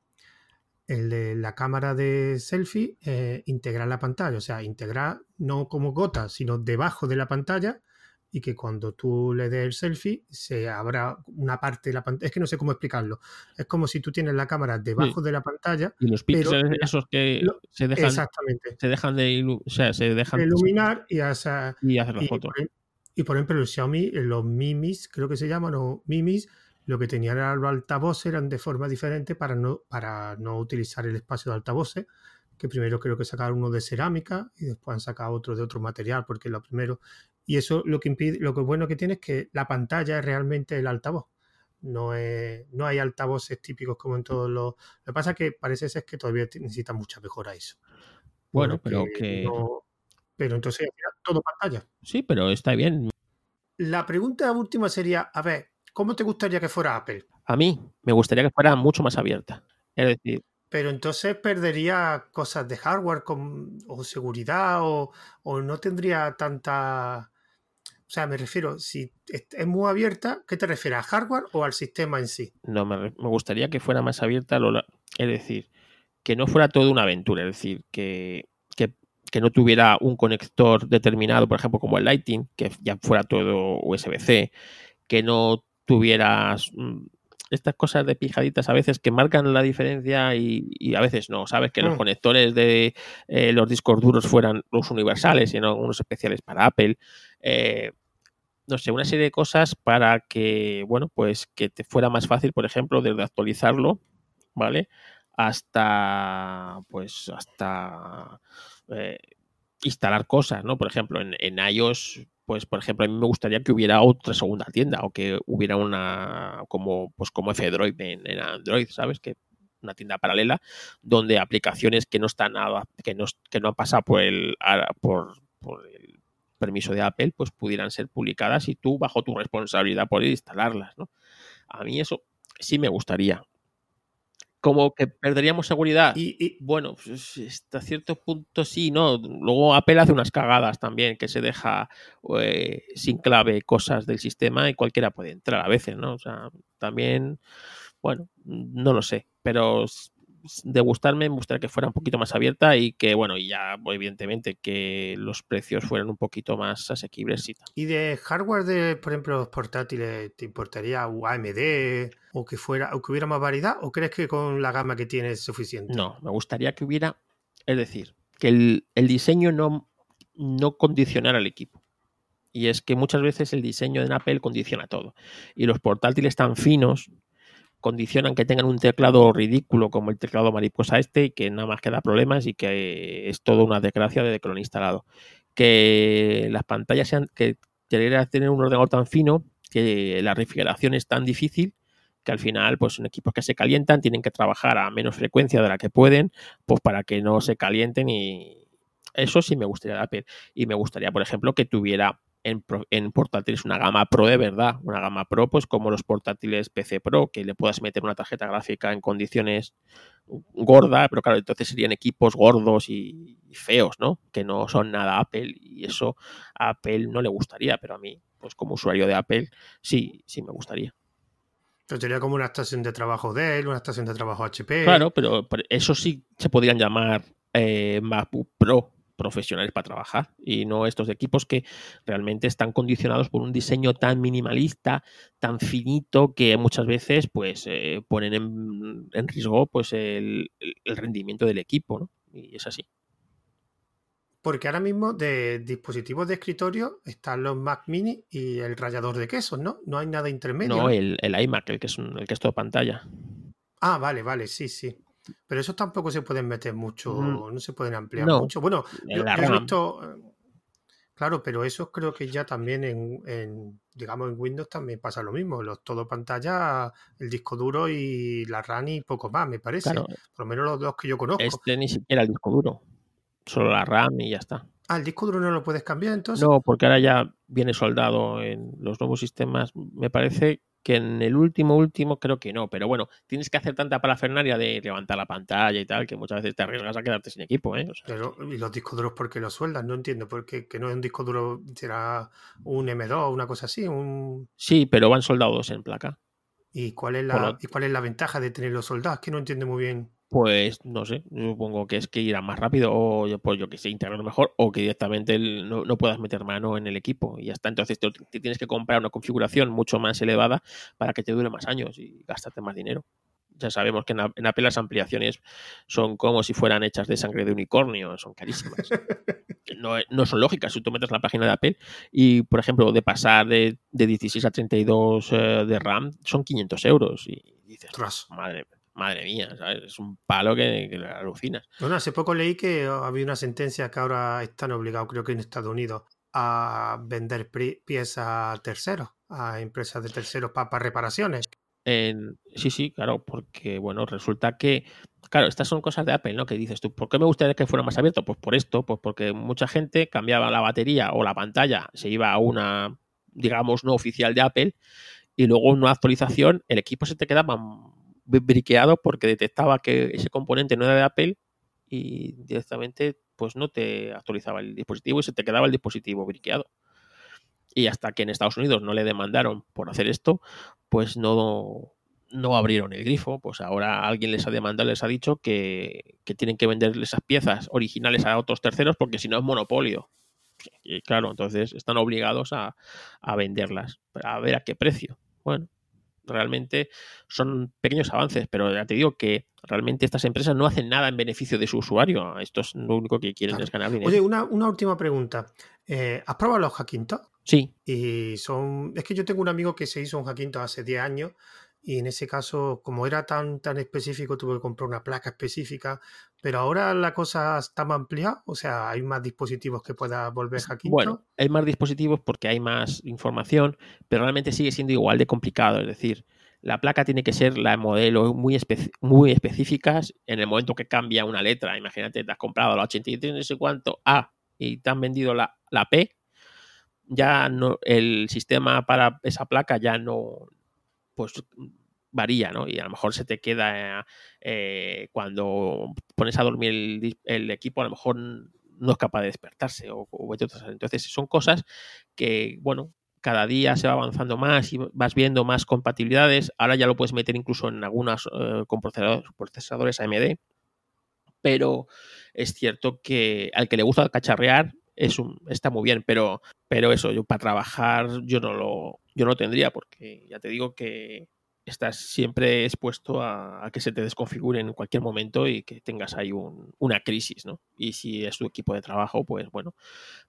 el de la cámara de selfie, eh, integrar la pantalla, o sea, integrar no como gota, sino debajo de la pantalla y que cuando tú le des el selfie se abra una parte de la pantalla. Es que no sé cómo explicarlo. Es como si tú tienes la cámara debajo de la pantalla. Y los píxeles esos que se dejan, exactamente. Se dejan de, o sea, se dejan iluminar y, hacer la foto. Y por ejemplo, los Xiaomi, los Mimis, creo que se llaman, o Mimis, lo que tenían era los altavoces eran de forma diferente para no, para no utilizar el espacio de altavoces, que primero creo que sacaron uno de cerámica y después han sacado otro de otro material, porque lo primero. Y eso lo que impide, lo que bueno que tiene es que la pantalla es realmente el altavoz. No, es, no hay altavoces típicos como en todos los. Lo que pasa es que parece ser que todavía necesita mucha mejora eso. Bueno, pero que. pero entonces, todo pantalla. Sí, pero está bien. La pregunta última sería: a ver, ¿cómo te gustaría que fuera Apple? A mí me gustaría que fuera mucho más abierta. Es decir, pero entonces perdería cosas de hardware o seguridad o, no tendría tanta... O sea, me refiero, si es muy abierta, ¿qué te refieres? ¿A hardware o al sistema en sí? No, me, gustaría que fuera más abierta, es decir, que no fuera todo una aventura, es decir, que, que, que no tuviera un conector determinado, por ejemplo, como el Lighting, que ya fuera todo USB-C, que no tuvieras mm, estas cosas de pijaditas a veces que marcan la diferencia y, a veces no. Sabes que los mm. conectores de eh, los discos duros fueran los universales, sino unos especiales para Apple. Eh, no sé, una serie de cosas para que, bueno, pues que te fuera más fácil, por ejemplo, desde actualizarlo, ¿vale? Hasta, pues, hasta eh, instalar cosas, ¿no? Por ejemplo, en, en iOS pues por ejemplo, a mí me gustaría que hubiera otra segunda tienda o que hubiera una como pues como F-Droid en, Android, ¿sabes? Que una tienda paralela donde aplicaciones que no están nada, que no, que no han pasado por el, por, el permiso de Apple, pues pudieran ser publicadas y tú bajo tu responsabilidad poder instalarlas, ¿no? A mí eso sí me gustaría como que perderíamos seguridad. Y, bueno, pues, hasta cierto punto sí, ¿no? Luego Apple hace unas cagadas también, que se deja eh, sin clave cosas del sistema y cualquiera puede entrar a veces, ¿no? O sea, también, bueno, no lo sé, pero de gustarme, me gustaría que fuera un poquito más abierta y que, bueno, y ya evidentemente que los precios fueran un poquito más asequibles. Y, ¿Y de hardware de, por ejemplo, los portátiles, te importaría AMD o que fuera, o que hubiera más variedad? ¿O crees que con la gama que tienes es suficiente? No, me gustaría que hubiera, es decir, que el, diseño no, no condicionara al equipo. Y es que muchas veces el diseño de Apple condiciona todo. Y los portátiles tan finos condicionan que tengan un teclado ridículo como el teclado mariposa este y que nada más que da problemas y que es toda una desgracia desde que lo han instalado. Que las pantallas sean, que tener un ordenador tan fino, que la refrigeración es tan difícil que al final, pues son equipos que se calientan, tienen que trabajar a menos frecuencia de la que pueden, pues para que no se calienten y eso sí me gustaría de. Y me gustaría, por ejemplo, que tuviera en, portátiles una gama Pro de verdad, una gama Pro, pues como los portátiles PC Pro, que le puedas meter una tarjeta gráfica en condiciones gorda, pero claro, entonces serían equipos gordos y, feos, ¿no? Que no son nada Apple y eso a Apple no le gustaría, pero a mí, pues como usuario de Apple, sí, sí me gustaría. Pero sería como una estación de trabajo Dell, una estación de trabajo HP. Claro, pero, eso sí se podrían llamar eh, MacBook Pro, profesionales para trabajar y no estos equipos que realmente están condicionados por un diseño tan minimalista, tan finito que muchas veces pues eh, ponen en, riesgo pues el, rendimiento del equipo, ¿no? Y es así. Porque ahora mismo de dispositivos de escritorio están los Mac Mini y el rallador de quesos, ¿no? No hay nada intermedio. No, el, el iMac, el que es el que es todo pantalla. Ah, vale, vale, sí, sí. Pero esos tampoco se pueden meter mucho, no se pueden ampliar mucho. Bueno, yo, he visto, eh, claro, pero eso creo que ya también en, digamos, en Windows también pasa lo mismo. Los todo pantalla, el disco duro y la RAM y poco más, me parece. Por lo menos los dos que yo conozco. Este ni siquiera el disco duro, solo la RAM y ya está. Ah, el disco duro no lo puedes cambiar entonces. No, porque ahora ya viene soldado en los nuevos sistemas. Me parece que en el último, último creo que no, pero bueno, tienes que hacer tanta parafernalia de levantar la pantalla y tal, que muchas veces te arriesgas a quedarte sin equipo, ¿eh? Pero, ¿y los discos duros por qué los sueldas? No entiendo, porque que no es un disco duro, será un M2 o una cosa así, un... Sí, pero van soldados en placa. ¿Y cuál es la, ¿y cuál es la ventaja de tener los soldados? Que no entiendo muy bien. Pues no sé, supongo que es que irá más rápido o pues yo que sé, integrar mejor o que directamente no, puedas meter mano en el equipo y ya está. Entonces te, tienes que comprar una configuración mucho más elevada para que te dure más años y gastarte más dinero. ya sabemos que en, Apple las ampliaciones son como si fueran hechas de sangre de unicornio, son carísimas. no, son lógicas. Si tú metes la página de Apple y, por ejemplo, de pasar de, 16 a 32 eh, de RAM, son 500 euros. Y dices, madre, madre mía, es un palo que, que alucinas. Bueno, hace poco leí que había una sentencia que ahora están obligados, creo que en Estados Unidos, a vender piezas a terceros, a empresas de terceros para reparaciones. sí, sí, claro, porque bueno, resulta que, claro, estas son cosas de Apple, ¿no? Que dices tú, ¿por qué me gustaría que fuera más abierto? Pues por esto, pues porque mucha gente cambiaba la batería o la pantalla, se iba a una, digamos, no oficial de Apple, y luego una actualización, el equipo se te quedaba briqueado porque detectaba que ese componente no era de Apple y directamente pues no te actualizaba el dispositivo y se te quedaba el dispositivo briqueado. Y hasta que en Estados Unidos no le demandaron por hacer esto, pues no, no abrieron el grifo. Pues ahora alguien les ha demandado, les ha dicho que, tienen que vender esas piezas originales a otros terceros porque si no es monopolio. Y claro, entonces están obligados a, a venderlas. A ver a qué precio. Bueno, realmente son pequeños avances, pero ya te digo que realmente estas empresas no hacen nada en beneficio de su usuario. Esto es lo único que quieren es ganar dinero. Oye, una, última pregunta. Eh, ¿Has probado los Hackintosh? Sí. Y son. Es que yo tengo un amigo que se hizo un Hackintosh hace 10 años y en ese caso, como era tan, tan específico, tuve que comprar una placa específica, pero ahora la cosa está más ampliada, o sea, hay más dispositivos que pueda volver Hackintosh. Bueno, hay más dispositivos porque hay más información, pero realmente sigue siendo igual de complicado, es decir, la placa tiene que ser la modelo muy, muy específicas en el momento que cambia una letra. Imagínate, te has comprado la 83 no sé cuánto A y te han vendido la, la P, ya no, el sistema para esa placa ya no, pues varía, ¿no? Y a lo mejor se te queda eh, cuando pones a dormir el, equipo, a lo mejor no es capaz de despertarse o, Entonces son cosas que, bueno, cada día se va avanzando más y vas viendo más compatibilidades. Ahora ya lo puedes meter incluso en algunas eh, con procesadores, AMD. Pero es cierto que al que le gusta cacharrear es un, está muy bien, pero, pero eso, yo para trabajar yo no lo, yo no tendría, porque ya te digo que estás siempre expuesto a, que se te desconfigure en cualquier momento y que tengas ahí una crisis, ¿no? Y si es tu equipo de trabajo, pues bueno.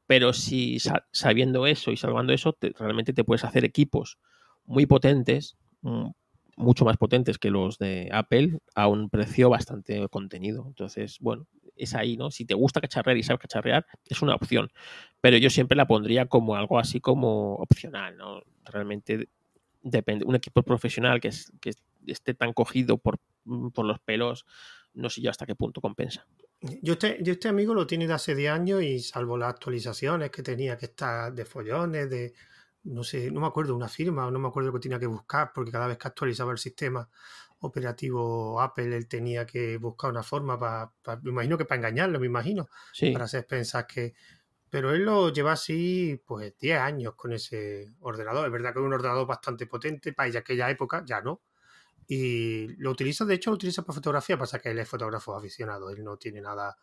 Pero si sabiendo eso y salvando eso, realmente te puedes hacer equipos muy potentes, mm, mucho más potentes que los de Apple, a un precio bastante contenido. Entonces, bueno, es ahí, ¿no? Si te gusta cacharrear y sabes cacharrear, es una opción. Pero yo siempre la pondría como algo así como opcional, ¿no? Realmente depende. Un equipo profesional que, esté tan cogido por, mm, por, los pelos, no sé yo hasta qué punto compensa. Yo este, yo este amigo lo tiene de hace 10 años y salvo las actualizaciones que tenía que estar de follones, de no sé, no me acuerdo, una firma o no me acuerdo lo que tenía que buscar, porque cada vez que actualizaba el sistema operativo Apple, él tenía que buscar una forma para, me imagino que para engañarlo, me imagino, para hacer pensar que pero él lo lleva así, pues, 10 años con ese ordenador. Es verdad que es un ordenador bastante potente para aquella época, ya no. Y lo utiliza, de hecho, lo utiliza para fotografía, pasa que él es fotógrafo aficionado, él no tiene nada,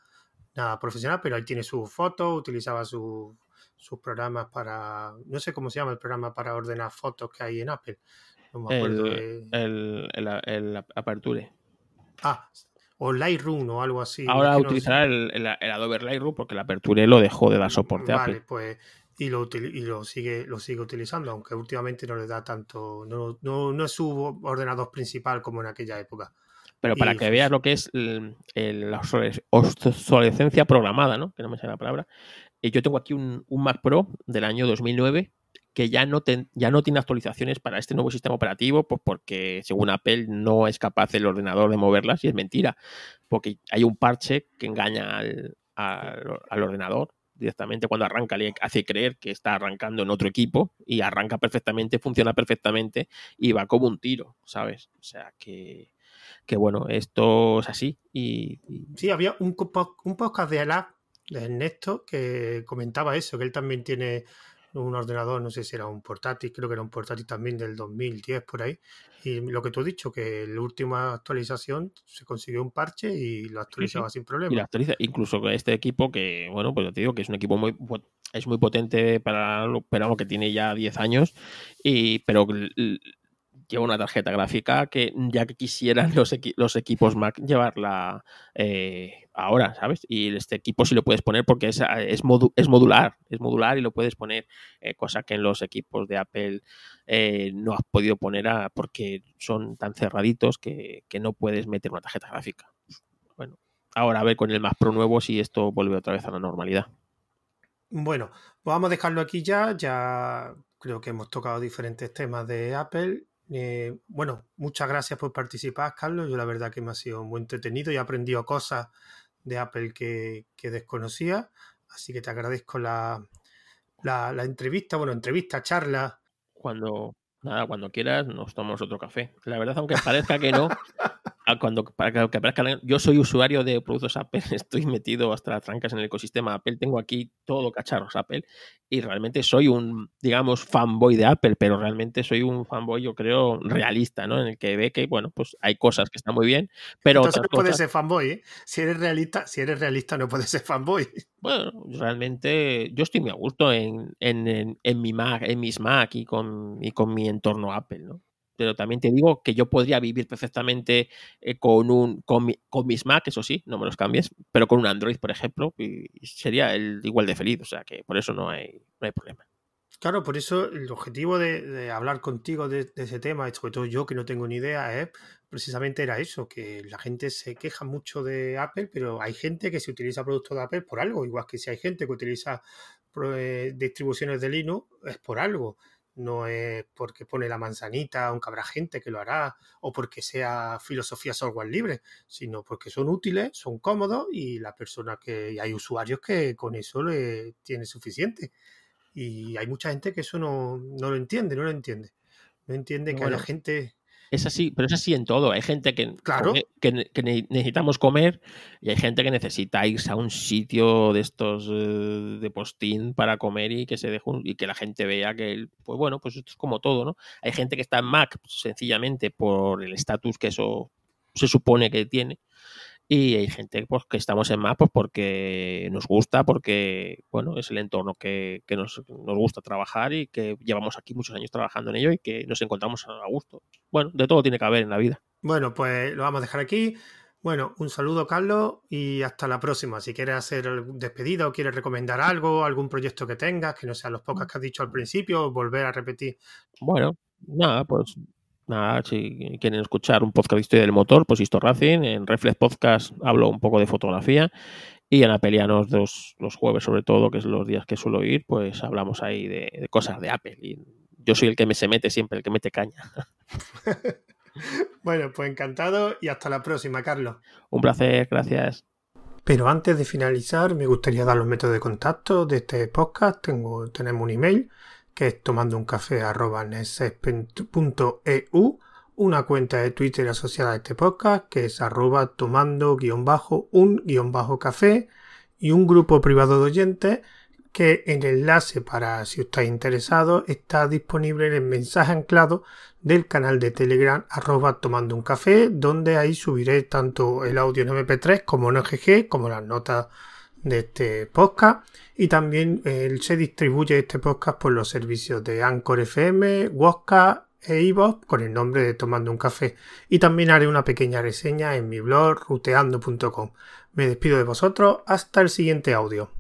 nada profesional, pero él tiene sus fotos, utilizaba sus programas para, no sé cómo se llama el programa para ordenar fotos que hay en Apple. No me acuerdo. El, el, el Aperture. Ah, o Lightroom o algo así. Ahora utilizará el, el, Adobe Lightroom porque la apertura lo dejó de dar soporte vale, Apple. pues y lo, y lo sigue lo sigue utilizando, aunque últimamente no le da tanto, no, no, no es su ordenador principal como en aquella época. Pero para que veas lo que es la obsolescencia programada, ¿no? Que no me sale la palabra. Eh, yo tengo aquí un, un Mac Pro del año 2009 que ya no, ya no tiene actualizaciones para este nuevo sistema operativo, pues porque según Apple no es capaz el ordenador de moverlas y es mentira, porque hay un parche que engaña al, al, ordenador directamente cuando arranca le hace creer que está arrancando en otro equipo y arranca perfectamente, funciona perfectamente y va como un tiro, ¿sabes? O sea que, que bueno, esto es así. Y, Sí, había un, un podcast de Alá, de Ernesto, que comentaba eso, que él también tiene un ordenador, no sé si era un portátil, creo que era un portátil también del 2010 por ahí. Y lo que tú has dicho, que la última actualización se consiguió un parche y lo actualizaba sin problema. Y lo actualiza, incluso con este equipo que, bueno, pues te digo que es un equipo muy es muy potente para lo, para lo que tiene ya 10 años, y, pero lleva una tarjeta gráfica que ya que quisieran los, equipos Mac llevarla eh, ahora, ¿sabes? Y este equipo sí lo puedes poner porque es, es, modular, es modular y lo puedes poner, eh, cosa que en los equipos de Apple eh, no has podido poner porque son tan cerraditos que, que no puedes meter una tarjeta gráfica. Bueno, ahora a ver con el Mac Pro nuevo si esto vuelve otra vez a la normalidad. Bueno, vamos a dejarlo aquí ya. Ya creo que hemos tocado diferentes temas de Apple. Eh, bueno, muchas gracias por participar, Carlos. Yo la verdad que me ha sido muy entretenido y he aprendido cosas de Apple que, desconocía. Así que te agradezco la, la, la, entrevista, bueno, entrevista, charla. Cuando, nada, cuando quieras nos tomamos otro café. La verdad, aunque parezca que no, cuando para que yo soy usuario de productos Apple, estoy metido hasta las trancas en el ecosistema Apple, tengo aquí todo cacharros Apple y realmente soy un, digamos, fanboy de Apple, pero realmente soy un fanboy, yo creo, realista, ¿no? En el que ve que, bueno, pues hay cosas que están muy bien, pero Entonces no puedes ser fanboy, ¿eh? Si eres realista, si eres realista no puedes ser fanboy. Bueno, realmente yo estoy muy a gusto en, en, en, mi Mac, en mis Mac y con, y con mi entorno Apple, ¿no? Pero también te digo que yo podría vivir perfectamente eh, con un con, mis Mac, eso sí, no me los cambies, pero con un Android, por ejemplo, y sería el igual de feliz, o sea que por eso no hay, no hay problema. Claro, por eso el objetivo de, hablar contigo de, ese tema, y sobre todo yo que no tengo ni idea, es precisamente era eso, que la gente se queja mucho de Apple, pero hay gente que se utiliza productos de Apple por algo, igual que si hay gente que utiliza eh, distribuciones de Linux, es por algo no es porque pone la manzanita, aunque habrá gente que lo hará, o porque sea filosofía software libre, sino porque son útiles, son cómodos y la persona que hay usuarios que con eso le tiene suficiente. Y hay mucha gente que eso no, lo entiende, no lo entiende. No entiende que haya gente es así, pero es así en todo. Hay gente que, que, necesitamos comer y hay gente que necesita irse a un sitio de estos eh, de postín para comer y que se deje y que la gente vea que, pues bueno, pues esto es como todo, ¿no? Hay gente que está en Mac sencillamente por el estatus que eso se supone que tiene y hay gente pues, que estamos en Mac pues, porque nos gusta, porque bueno, es el entorno que, nos, gusta trabajar y que llevamos aquí muchos años trabajando en ello y que nos encontramos a gusto. Bueno, de todo tiene que haber en la vida. Bueno, pues lo vamos a dejar aquí. Bueno, un saludo Carlos y hasta la próxima. Si quieres hacer despedida o quieres recomendar algo, algún proyecto que tengas, que no sean los pocos que has dicho al principio, volver a repetir. Bueno, nada, pues nada, si quieren escuchar un podcast de historia del motor, pues Histo Racing. En Reflex Podcast hablo un poco de fotografía. Y en Apelianos los, los jueves, sobre todo, que es los días que suelo ir, pues hablamos ahí de, cosas de Apple. Y yo soy el que me se mete siempre, el que mete caña. bueno, pues encantado y hasta la próxima, Carlos. Un placer, gracias. Pero antes de finalizar, me gustaría dar los métodos de contacto de este podcast. Tengo, tenemos un email que es tomando un café una cuenta de Twitter asociada a este podcast que es arroba tomando guion bajo un guion bajo café y un grupo privado de oyentes que el enlace para si estáis interesado está disponible en el mensaje anclado del canal de Telegram arroba tomando un café donde ahí subiré tanto el audio en MP3 como en OGG como las notas de este podcast y también eh, se distribuye este podcast por los servicios de Anchor FM, Wosca e iVoox con el nombre de Tomando un Café y también haré una pequeña reseña en mi blog ruteando.com. Me despido de vosotros hasta el siguiente audio.